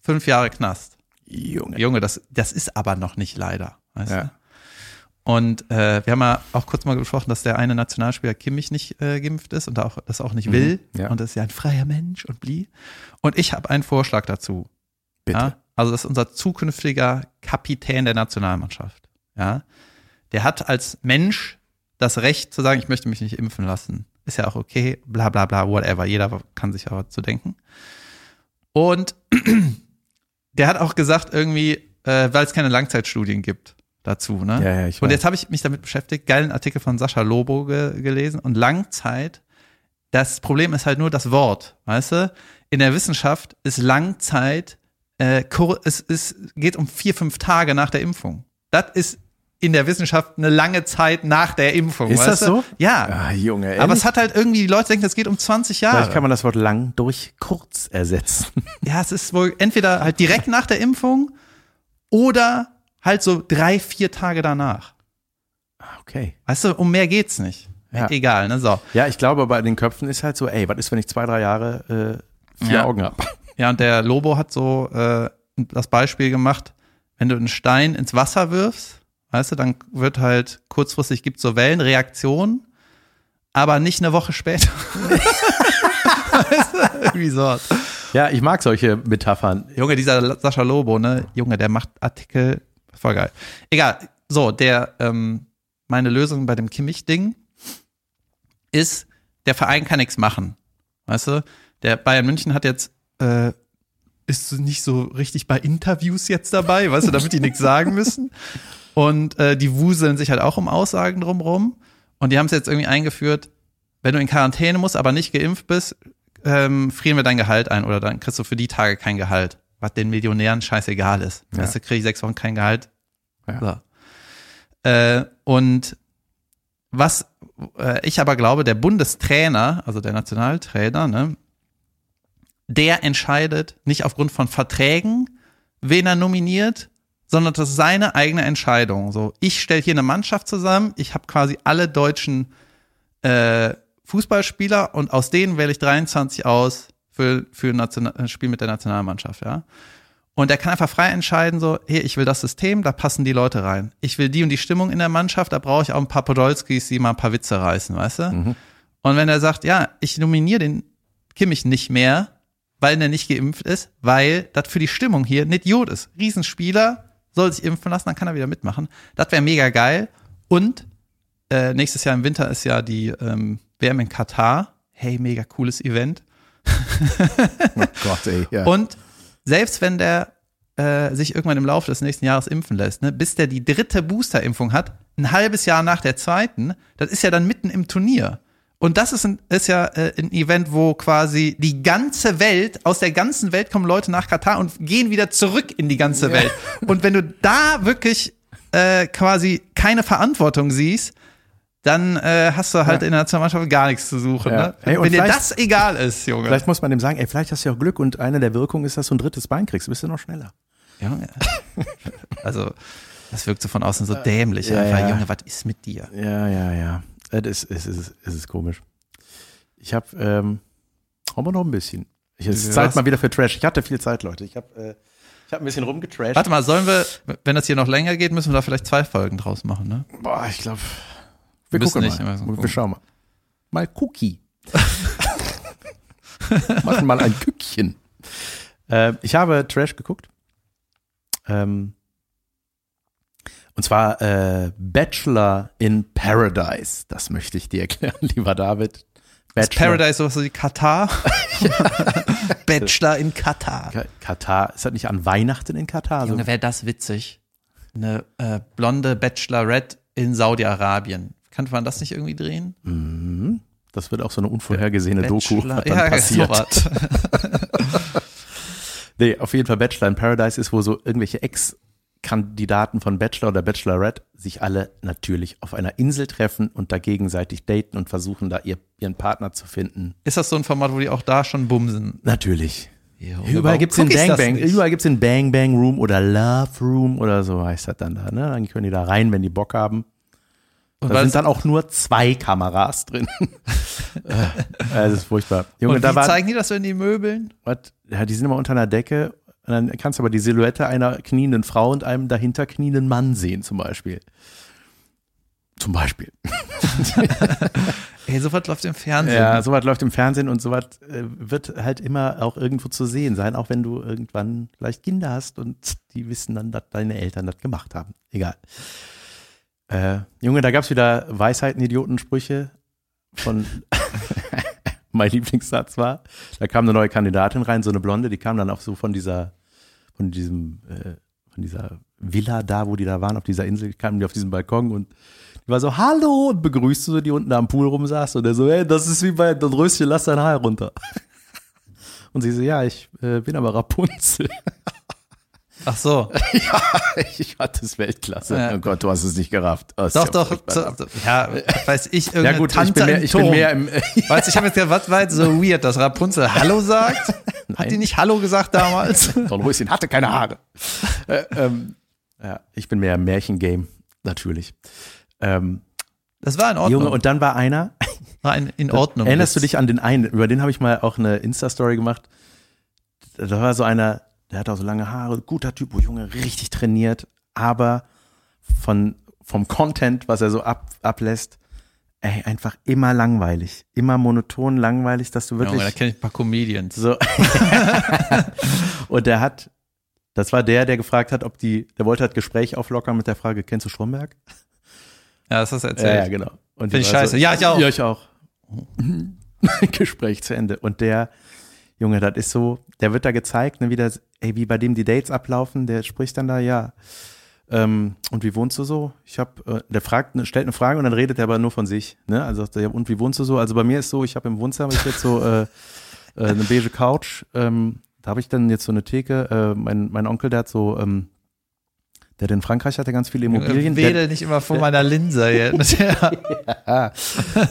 fünf Jahre Knast. Junge. Junge, das, das ist aber noch nicht leider. Weißt Ja. du? Und äh, wir haben ja auch kurz mal gesprochen, dass der eine Nationalspieler Kimmich nicht äh, geimpft ist und auch, das auch nicht will. ja. Und das ist ja ein freier Mensch und blie. Und ich habe einen Vorschlag dazu. Bitte. Ja? Also das ist unser zukünftiger Kapitän der Nationalmannschaft. Ja, der hat als Mensch das Recht zu sagen, ich möchte mich nicht impfen lassen. Ist ja auch okay, bla bla bla, whatever. Jeder kann sich aber zu denken. Und der hat auch gesagt, irgendwie, äh, weil es keine Langzeitstudien gibt dazu, ne? Ja, ja, ich Und weiß. jetzt habe ich mich damit beschäftigt, geilen Artikel von Sascha Lobo ge gelesen und Langzeit, das Problem ist halt nur das Wort, weißt du? In der Wissenschaft ist Langzeit, äh, es, es geht um vier, fünf Tage nach der Impfung. Das ist in der Wissenschaft eine lange Zeit nach der Impfung. Ist das du? so? Ja. Ah, Junge, Aber ehrlich? es hat halt irgendwie, die Leute denken, das geht um 20 Jahre. Vielleicht kann man das Wort lang durch kurz ersetzen. Ja, es ist wohl entweder halt direkt nach der Impfung oder halt so drei, vier Tage danach. Okay. Weißt du, um mehr geht's nicht. Ja. Egal, ne? So. Ja, ich glaube, bei den Köpfen ist halt so, ey, was ist, wenn ich zwei, drei Jahre äh, vier Ja. Augen habe? Ja, und der Lobo hat so äh, das Beispiel gemacht, wenn du einen Stein ins Wasser wirfst, weißt du, dann wird halt kurzfristig gibt's so Wellenreaktionen, aber nicht eine Woche später. weißt du? Irgendwie so. Ja, ich mag solche Metaphern. Junge, dieser Sascha Lobo, ne? Junge, der macht Artikel, voll geil. Egal, so, der, ähm, meine Lösung bei dem Kimmich-Ding ist, der Verein kann nichts machen. Weißt du? Der Bayern München hat jetzt, äh, ist nicht so richtig bei Interviews jetzt dabei, weißt du, damit die nichts sagen müssen. Und äh, die wuseln sich halt auch um Aussagen drumrum. Und die haben es jetzt irgendwie eingeführt, wenn du in Quarantäne musst, aber nicht geimpft bist, ähm, frieren wir dein Gehalt ein oder dann kriegst du für die Tage kein Gehalt, was den Millionären scheißegal ist. Ja. Weißt du, kriege ich sechs Wochen kein Gehalt. Ja. So. Äh, und was äh, ich aber glaube, der Bundestrainer, also der Nationaltrainer, ne, der entscheidet nicht aufgrund von Verträgen, wen er nominiert, sondern das ist seine eigene Entscheidung. So, ich stelle hier eine Mannschaft zusammen, ich habe quasi alle deutschen äh, Fußballspieler und aus denen wähle ich 23 aus für, für ein National ein Spiel mit der Nationalmannschaft, ja. Und er kann einfach frei entscheiden, so, hey, ich will das System, da passen die Leute rein. Ich will die und die Stimmung in der Mannschaft, da brauche ich auch ein paar Podolskis, die mal ein paar Witze reißen, weißt du? Und wenn er sagt, ja, ich nominiere den Kimmich nicht mehr, weil der nicht geimpft ist, weil das für die Stimmung hier ein Idiot ist. Riesenspieler, soll sich impfen lassen, dann kann er wieder mitmachen. Das wäre mega geil. Und äh, nächstes Jahr im Winter ist ja die ähm, WM in Katar. Hey, mega cooles Event. Oh Gott, ey. Ja. Und selbst wenn der äh, sich irgendwann im Laufe des nächsten Jahres impfen lässt, ne, bis der die dritte Boosterimpfung hat, ein halbes Jahr nach der zweiten, das ist ja dann mitten im Turnier. Und das ist, ein, ist ja äh, ein Event, wo quasi die ganze Welt, aus der ganzen Welt kommen Leute nach Katar und gehen wieder zurück in die ganze Welt. Und wenn du da wirklich äh, quasi keine Verantwortung siehst, dann äh, hast du halt Ja. in der Nationalmannschaft gar nichts zu suchen. Ja. Ne? Und wenn dir das egal ist, Junge. Vielleicht muss man dem sagen, ey, vielleicht hast du ja auch Glück und eine der Wirkungen ist, dass du ein drittes Bein kriegst. Bist du noch schneller. Junge. Also, das wirkt so von außen so dämlich. ja, einfach, ja. Junge, was ist mit dir? Ja, ja, ja. Es ist, es ist, es ist komisch. Ich habe, ähm, haben wir noch ein bisschen. Ich, es ist? Zeit mal wieder für Trash. Ich hatte viel Zeit, Leute. Ich habe äh, ich hab ein bisschen rumgetrashed. Warte mal, sollen wir, wenn das hier noch länger geht, müssen wir da vielleicht zwei Folgen draus machen, ne? Boah, ich glaube, wir Müssen gucken nicht, mal. so Wir gucken. schauen mal. Mal Cookie. Machen mal ein Kückchen. Äh, ich habe Trash geguckt. Ähm, und zwar äh, Bachelor in Paradise. Das möchte ich dir erklären, lieber David. Ist Paradise sowas wie Katar? Bachelor in Katar. Ka- Katar. Ist das nicht an Weihnachten in Katar? Junge, wäre das witzig. Eine äh, blonde Bachelorette in Saudi-Arabien. Könnte man das nicht irgendwie drehen? mhm. Das wird auch so eine unvorhergesehene Doku, Bachelor- was dann ja, passiert. sowas. Nee, auf jeden Fall Bachelor in Paradise ist, wo so irgendwelche Ex-Kandidaten von Bachelor oder Bachelorette sich alle natürlich auf einer Insel treffen und da gegenseitig daten und versuchen, da ihr, ihren Partner zu finden. Ist das so ein Format, wo die auch da schon bumsen? Natürlich. Junge, Überall warum gibt's den Bang Bang, überall gibt's den Bang Bang Room oder Love Room oder so heißt das dann da, ne? Dann können die da rein, wenn die Bock haben. Und Da sind es- dann auch nur zwei Kameras drin. Das ist furchtbar. Junge, und da wie war, zeigen die das so in die Möbeln? Was? Ja, die sind immer unter einer Decke. Und dann kannst du aber die Silhouette einer knienden Frau und einem dahinter knienden Mann sehen, zum Beispiel. Zum Beispiel. Ey, sowas läuft im Fernsehen. Ja, sowas läuft im Fernsehen und sowas äh, wird halt immer auch irgendwo zu sehen sein, auch wenn du irgendwann vielleicht Kinder hast und die wissen dann, dass deine Eltern das gemacht haben. Egal. Äh, Junge, da gab's wieder Weisheiten, Idiotensprüche von mein Lieblingssatz war, da kam eine neue Kandidatin rein, so eine Blonde, die kam dann auch so von dieser, von diesem, äh, von dieser Villa da, wo die da waren, auf dieser Insel, kamen die auf diesem Balkon und die war so, hallo, und begrüßte so, die unten am Pool rumsaß und der so, hey, das ist wie bei das Röschen, lass dein Haar runter. Und sie so, ja, ich äh, bin aber Rapunzel. Ach so. ja, ich fand das Weltklasse. Ja. Oh Gott, du hast es nicht gerafft. Oh, Doch, doch. So, ja, weiß ich, irgendeine Ja gut, Tante ich bin mehr, im ich bin Turm. mehr im, Weißt du, ich habe jetzt gedacht, was war jetzt so weird, dass Rapunzel Hallo sagt? Hat die nicht Hallo gesagt damals? Dornröschen hatte keine Haare. äh, ähm, ja, ich bin mehr im Märchengame, natürlich. Ähm, Das war in Ordnung. Junge, und dann war einer, war in, in Ordnung. erinnerst du dich an den einen, über den habe ich mal auch eine Insta-Story gemacht. Da war so einer, der hat auch so lange Haare, guter Typ, oh Junge, richtig trainiert, aber von, vom Content, was er so ab, ablässt, ey, einfach immer langweilig. Immer monoton langweilig, dass du wirklich. Junge, da kenne ich ein paar Comedians. So. und der hat, das war der, der gefragt hat, ob die, der wollte halt Gespräch auflockern mit der Frage, kennst du Stromberg? Ja, das hast du Ja, erzählt. ja, genau. Und Find die ich scheiße. Ja, ich auch. Ja, ich auch. Gespräch zu Ende. Und der, Junge, das ist so, der wird da gezeigt, ne, wie, das, ey, wie bei dem die Dates ablaufen, der spricht dann da, ja, ähm, und wie wohnst du so? Ich habe, äh, der fragt, ne, stellt eine Frage und dann redet er aber nur von sich. Ne? Also ja, und wie wohnst du so? Also bei mir ist so, ich habe im Wohnzimmer ich jetzt so äh, äh, eine beige Couch. Ähm, da habe ich dann jetzt so eine Theke. Äh, mein, mein Onkel, der hat so, ähm, der hat in Frankreich hatte ganz viele Immobilien. Der, Wedel nicht immer vor meiner Linse jetzt. ja.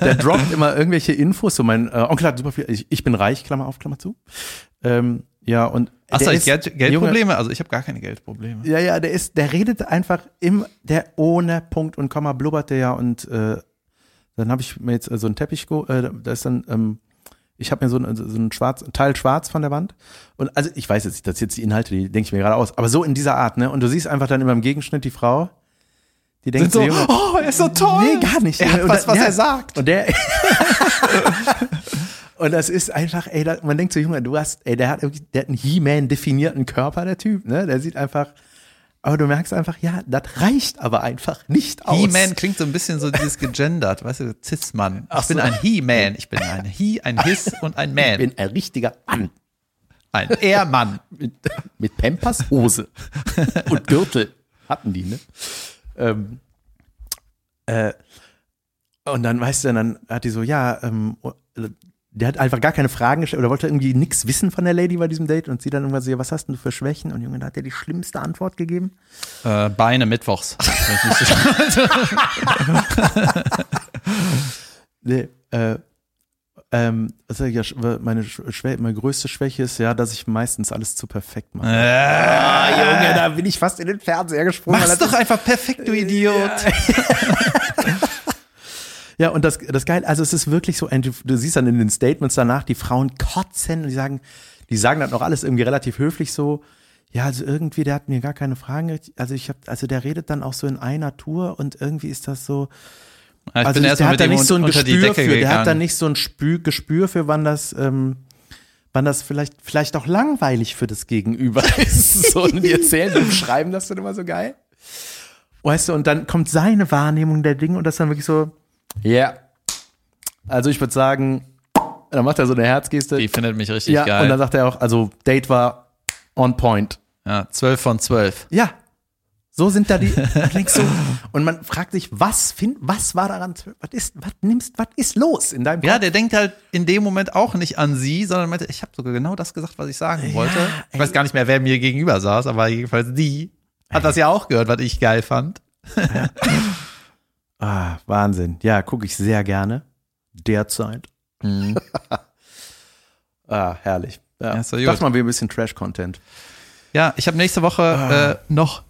Der droppt immer irgendwelche Infos. So mein äh, Onkel hat super viel. Ich, ich bin reich, Klammer auf, Klammer zu. Ähm, ja, und Achso, ich Geld, Geldprobleme? also ich habe gar keine Geldprobleme. Ja, ja, der ist, der redet einfach im, der ohne Punkt und Komma blubbert der ja und äh, dann habe ich mir jetzt äh, so einen Teppich, äh, da ist dann, ähm, ich habe mir so, ein- so einen schwarz, einen Teil schwarz von der Wand und also ich weiß jetzt, nicht, das sind jetzt die Inhalte, die denke ich mir gerade aus, aber so in dieser Art, ne? Und du siehst einfach dann immer im Gegenschnitt die Frau, die denkt so, Junge, oh, er ist so toll. Nee, gar nicht. Er hat Und was, was ja. er sagt. Und der. und das ist einfach, ey, da, man denkt so, Junge, du hast, ey, der hat irgendwie, der hat einen He-Man definierten Körper, der Typ, ne? Der sieht einfach, aber du merkst einfach, ja, das reicht aber einfach nicht aus. He-Man klingt so ein bisschen so dieses gegendert, weißt du, Cis-Mann. Ich bin ein He-Man, ich bin ein He, ein His und ein Ich Man. bin ein richtiger Mann. Ein Er-Mann. Mit, mit Pampers Hose und Gürtel hatten die, ne? Ähm, äh, und dann weißt du, dann hat die so, ja, ähm, der hat einfach gar keine Fragen gestellt oder wollte irgendwie nichts wissen von der Lady bei diesem Date und sie dann irgendwann so, ja, was hast denn du für Schwächen? Und Junge, da hat er die schlimmste Antwort gegeben. Äh, Beine mittwochs. Nee, äh, ähm, ich ja, meine, Schwä meine größte Schwäche ist ja, dass ich meistens alles zu perfekt mache. Ah, Junge, da bin ich fast in den Fernseher gesprungen. Mach's doch einfach perfekt, du Idiot. Ja, und das, das geil, also es ist wirklich so, du, siehst dann in den Statements danach, die Frauen kotzen und die sagen, die sagen dann noch alles irgendwie relativ höflich so, ja, also irgendwie, der hat mir gar keine Fragen, also ich habe, also der redet dann auch so in einer Tour und irgendwie ist das so, Ja, ich also bin ich, der hat da nicht so ein Gespür für, der hat da gegangen. nicht so ein Spür, Gespür für, wann das, ähm, wann das vielleicht, vielleicht auch langweilig für das Gegenüber ist. So, und die erzählen und schreiben das dann immer so geil. Weißt du, und dann kommt seine Wahrnehmung der Dinge und das dann wirklich so, ja. Also ich würde sagen, dann macht er so eine Herzgeste. Die findet mich richtig ja, geil. und dann sagt er auch, also Date war on point. ja, 12 von 12. Ja. So sind da die, so, und man fragt sich, was find, was war daran, was ist, was nimmst, was ist los in deinem Kopf? Ja, der denkt halt in dem Moment auch nicht an sie, sondern meinte, ich habe sogar genau das gesagt, was ich sagen wollte. Ich weiß gar nicht mehr, wer mir gegenüber saß, aber jedenfalls die hat das ja auch gehört, was ich geil fand. Ah, Wahnsinn. Ja, gucke ich sehr gerne. Derzeit. ah, herrlich. Ja, Ja, das mal wie ein bisschen Trash-Content. Ja, ich habe nächste Woche äh, noch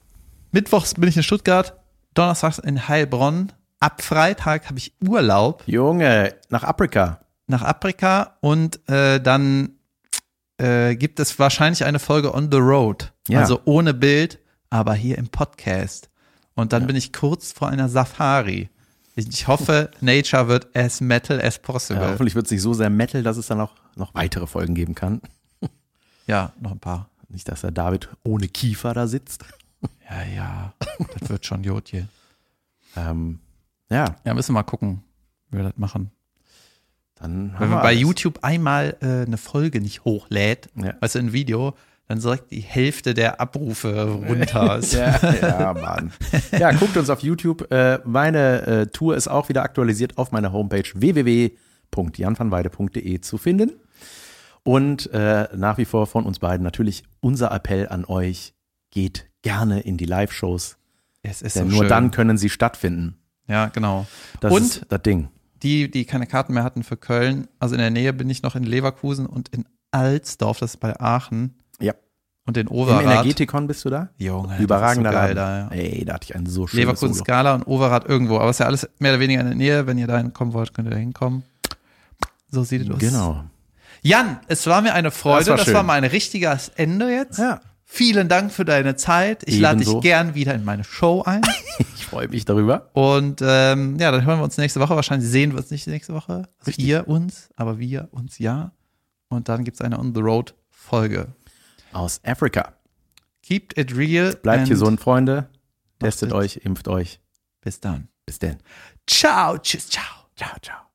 Mittwochs bin ich in Stuttgart, Donnerstags in Heilbronn. Ab Freitag habe ich Urlaub Junge, nach Afrika. nach Afrika und äh, dann äh, gibt es wahrscheinlich eine Folge on the road. Ja. Also ohne Bild, aber hier im Podcast. Und dann bin ich kurz vor einer Safari. Ich, hoffe, Nature wird as metal as possible. Ja, Ja, hoffentlich wird es nicht so sehr Metal, dass es dann auch noch weitere Folgen geben kann. noch ein paar. Nicht, dass der David ohne Kiefer da sitzt. Ja, ja, das wird schon gut hier. Ähm, ja, Ja, müssen wir mal gucken, wie wir das machen. dann Wenn man bei alles. YouTube einmal äh, eine Folge nicht hochlädt, Ja. du, ein Video, dann direkt die Hälfte der Abrufe runter. Ja, ja, Mann. Ja, guckt uns auf YouTube. Äh, meine äh, Tour ist auch wieder aktualisiert auf meiner Homepage www.janvanweide.de zu finden. Und äh, nach wie vor von uns beiden natürlich unser Appell an euch, geht gerne in die Live-Shows, Es ist denn so nur schön. dann können sie stattfinden. Ja, genau. Das Und ist das Ding. die, die keine Karten mehr hatten für Köln, also in der Nähe bin ich noch in Leverkusen und in Alsdorf, das ist bei Aachen Ja. und in Im Overath. Energetikon bist du da? Junge, Überragender so geil da, ja. Ey, da hatte ich einen so schönes Leverkusen Solo. Skala und Overath irgendwo, aber es ist ja alles mehr oder weniger in der Nähe. Wenn ihr da hinkommen wollt, könnt ihr da hinkommen. So sieht es aus. Genau. Jan, es war mir eine Freude. Das war Das war mal ein richtiges Ende jetzt. Ja. Vielen Dank für deine Zeit. Ich lade dich gern wieder in meine Show ein. Ich freue mich darüber. Und ähm, ja, dann hören wir uns nächste Woche. Wahrscheinlich sehen wir uns nicht nächste Woche. Also ihr uns, aber wir uns ja. Und dann gibt's eine On the Road Folge. Aus Afrika. Keep it real. Bleibt gesund, Freunde. Testet it. euch, impft euch. Bis dann. Bis denn. Ciao. Tschüss. Ciao. Ciao, ciao.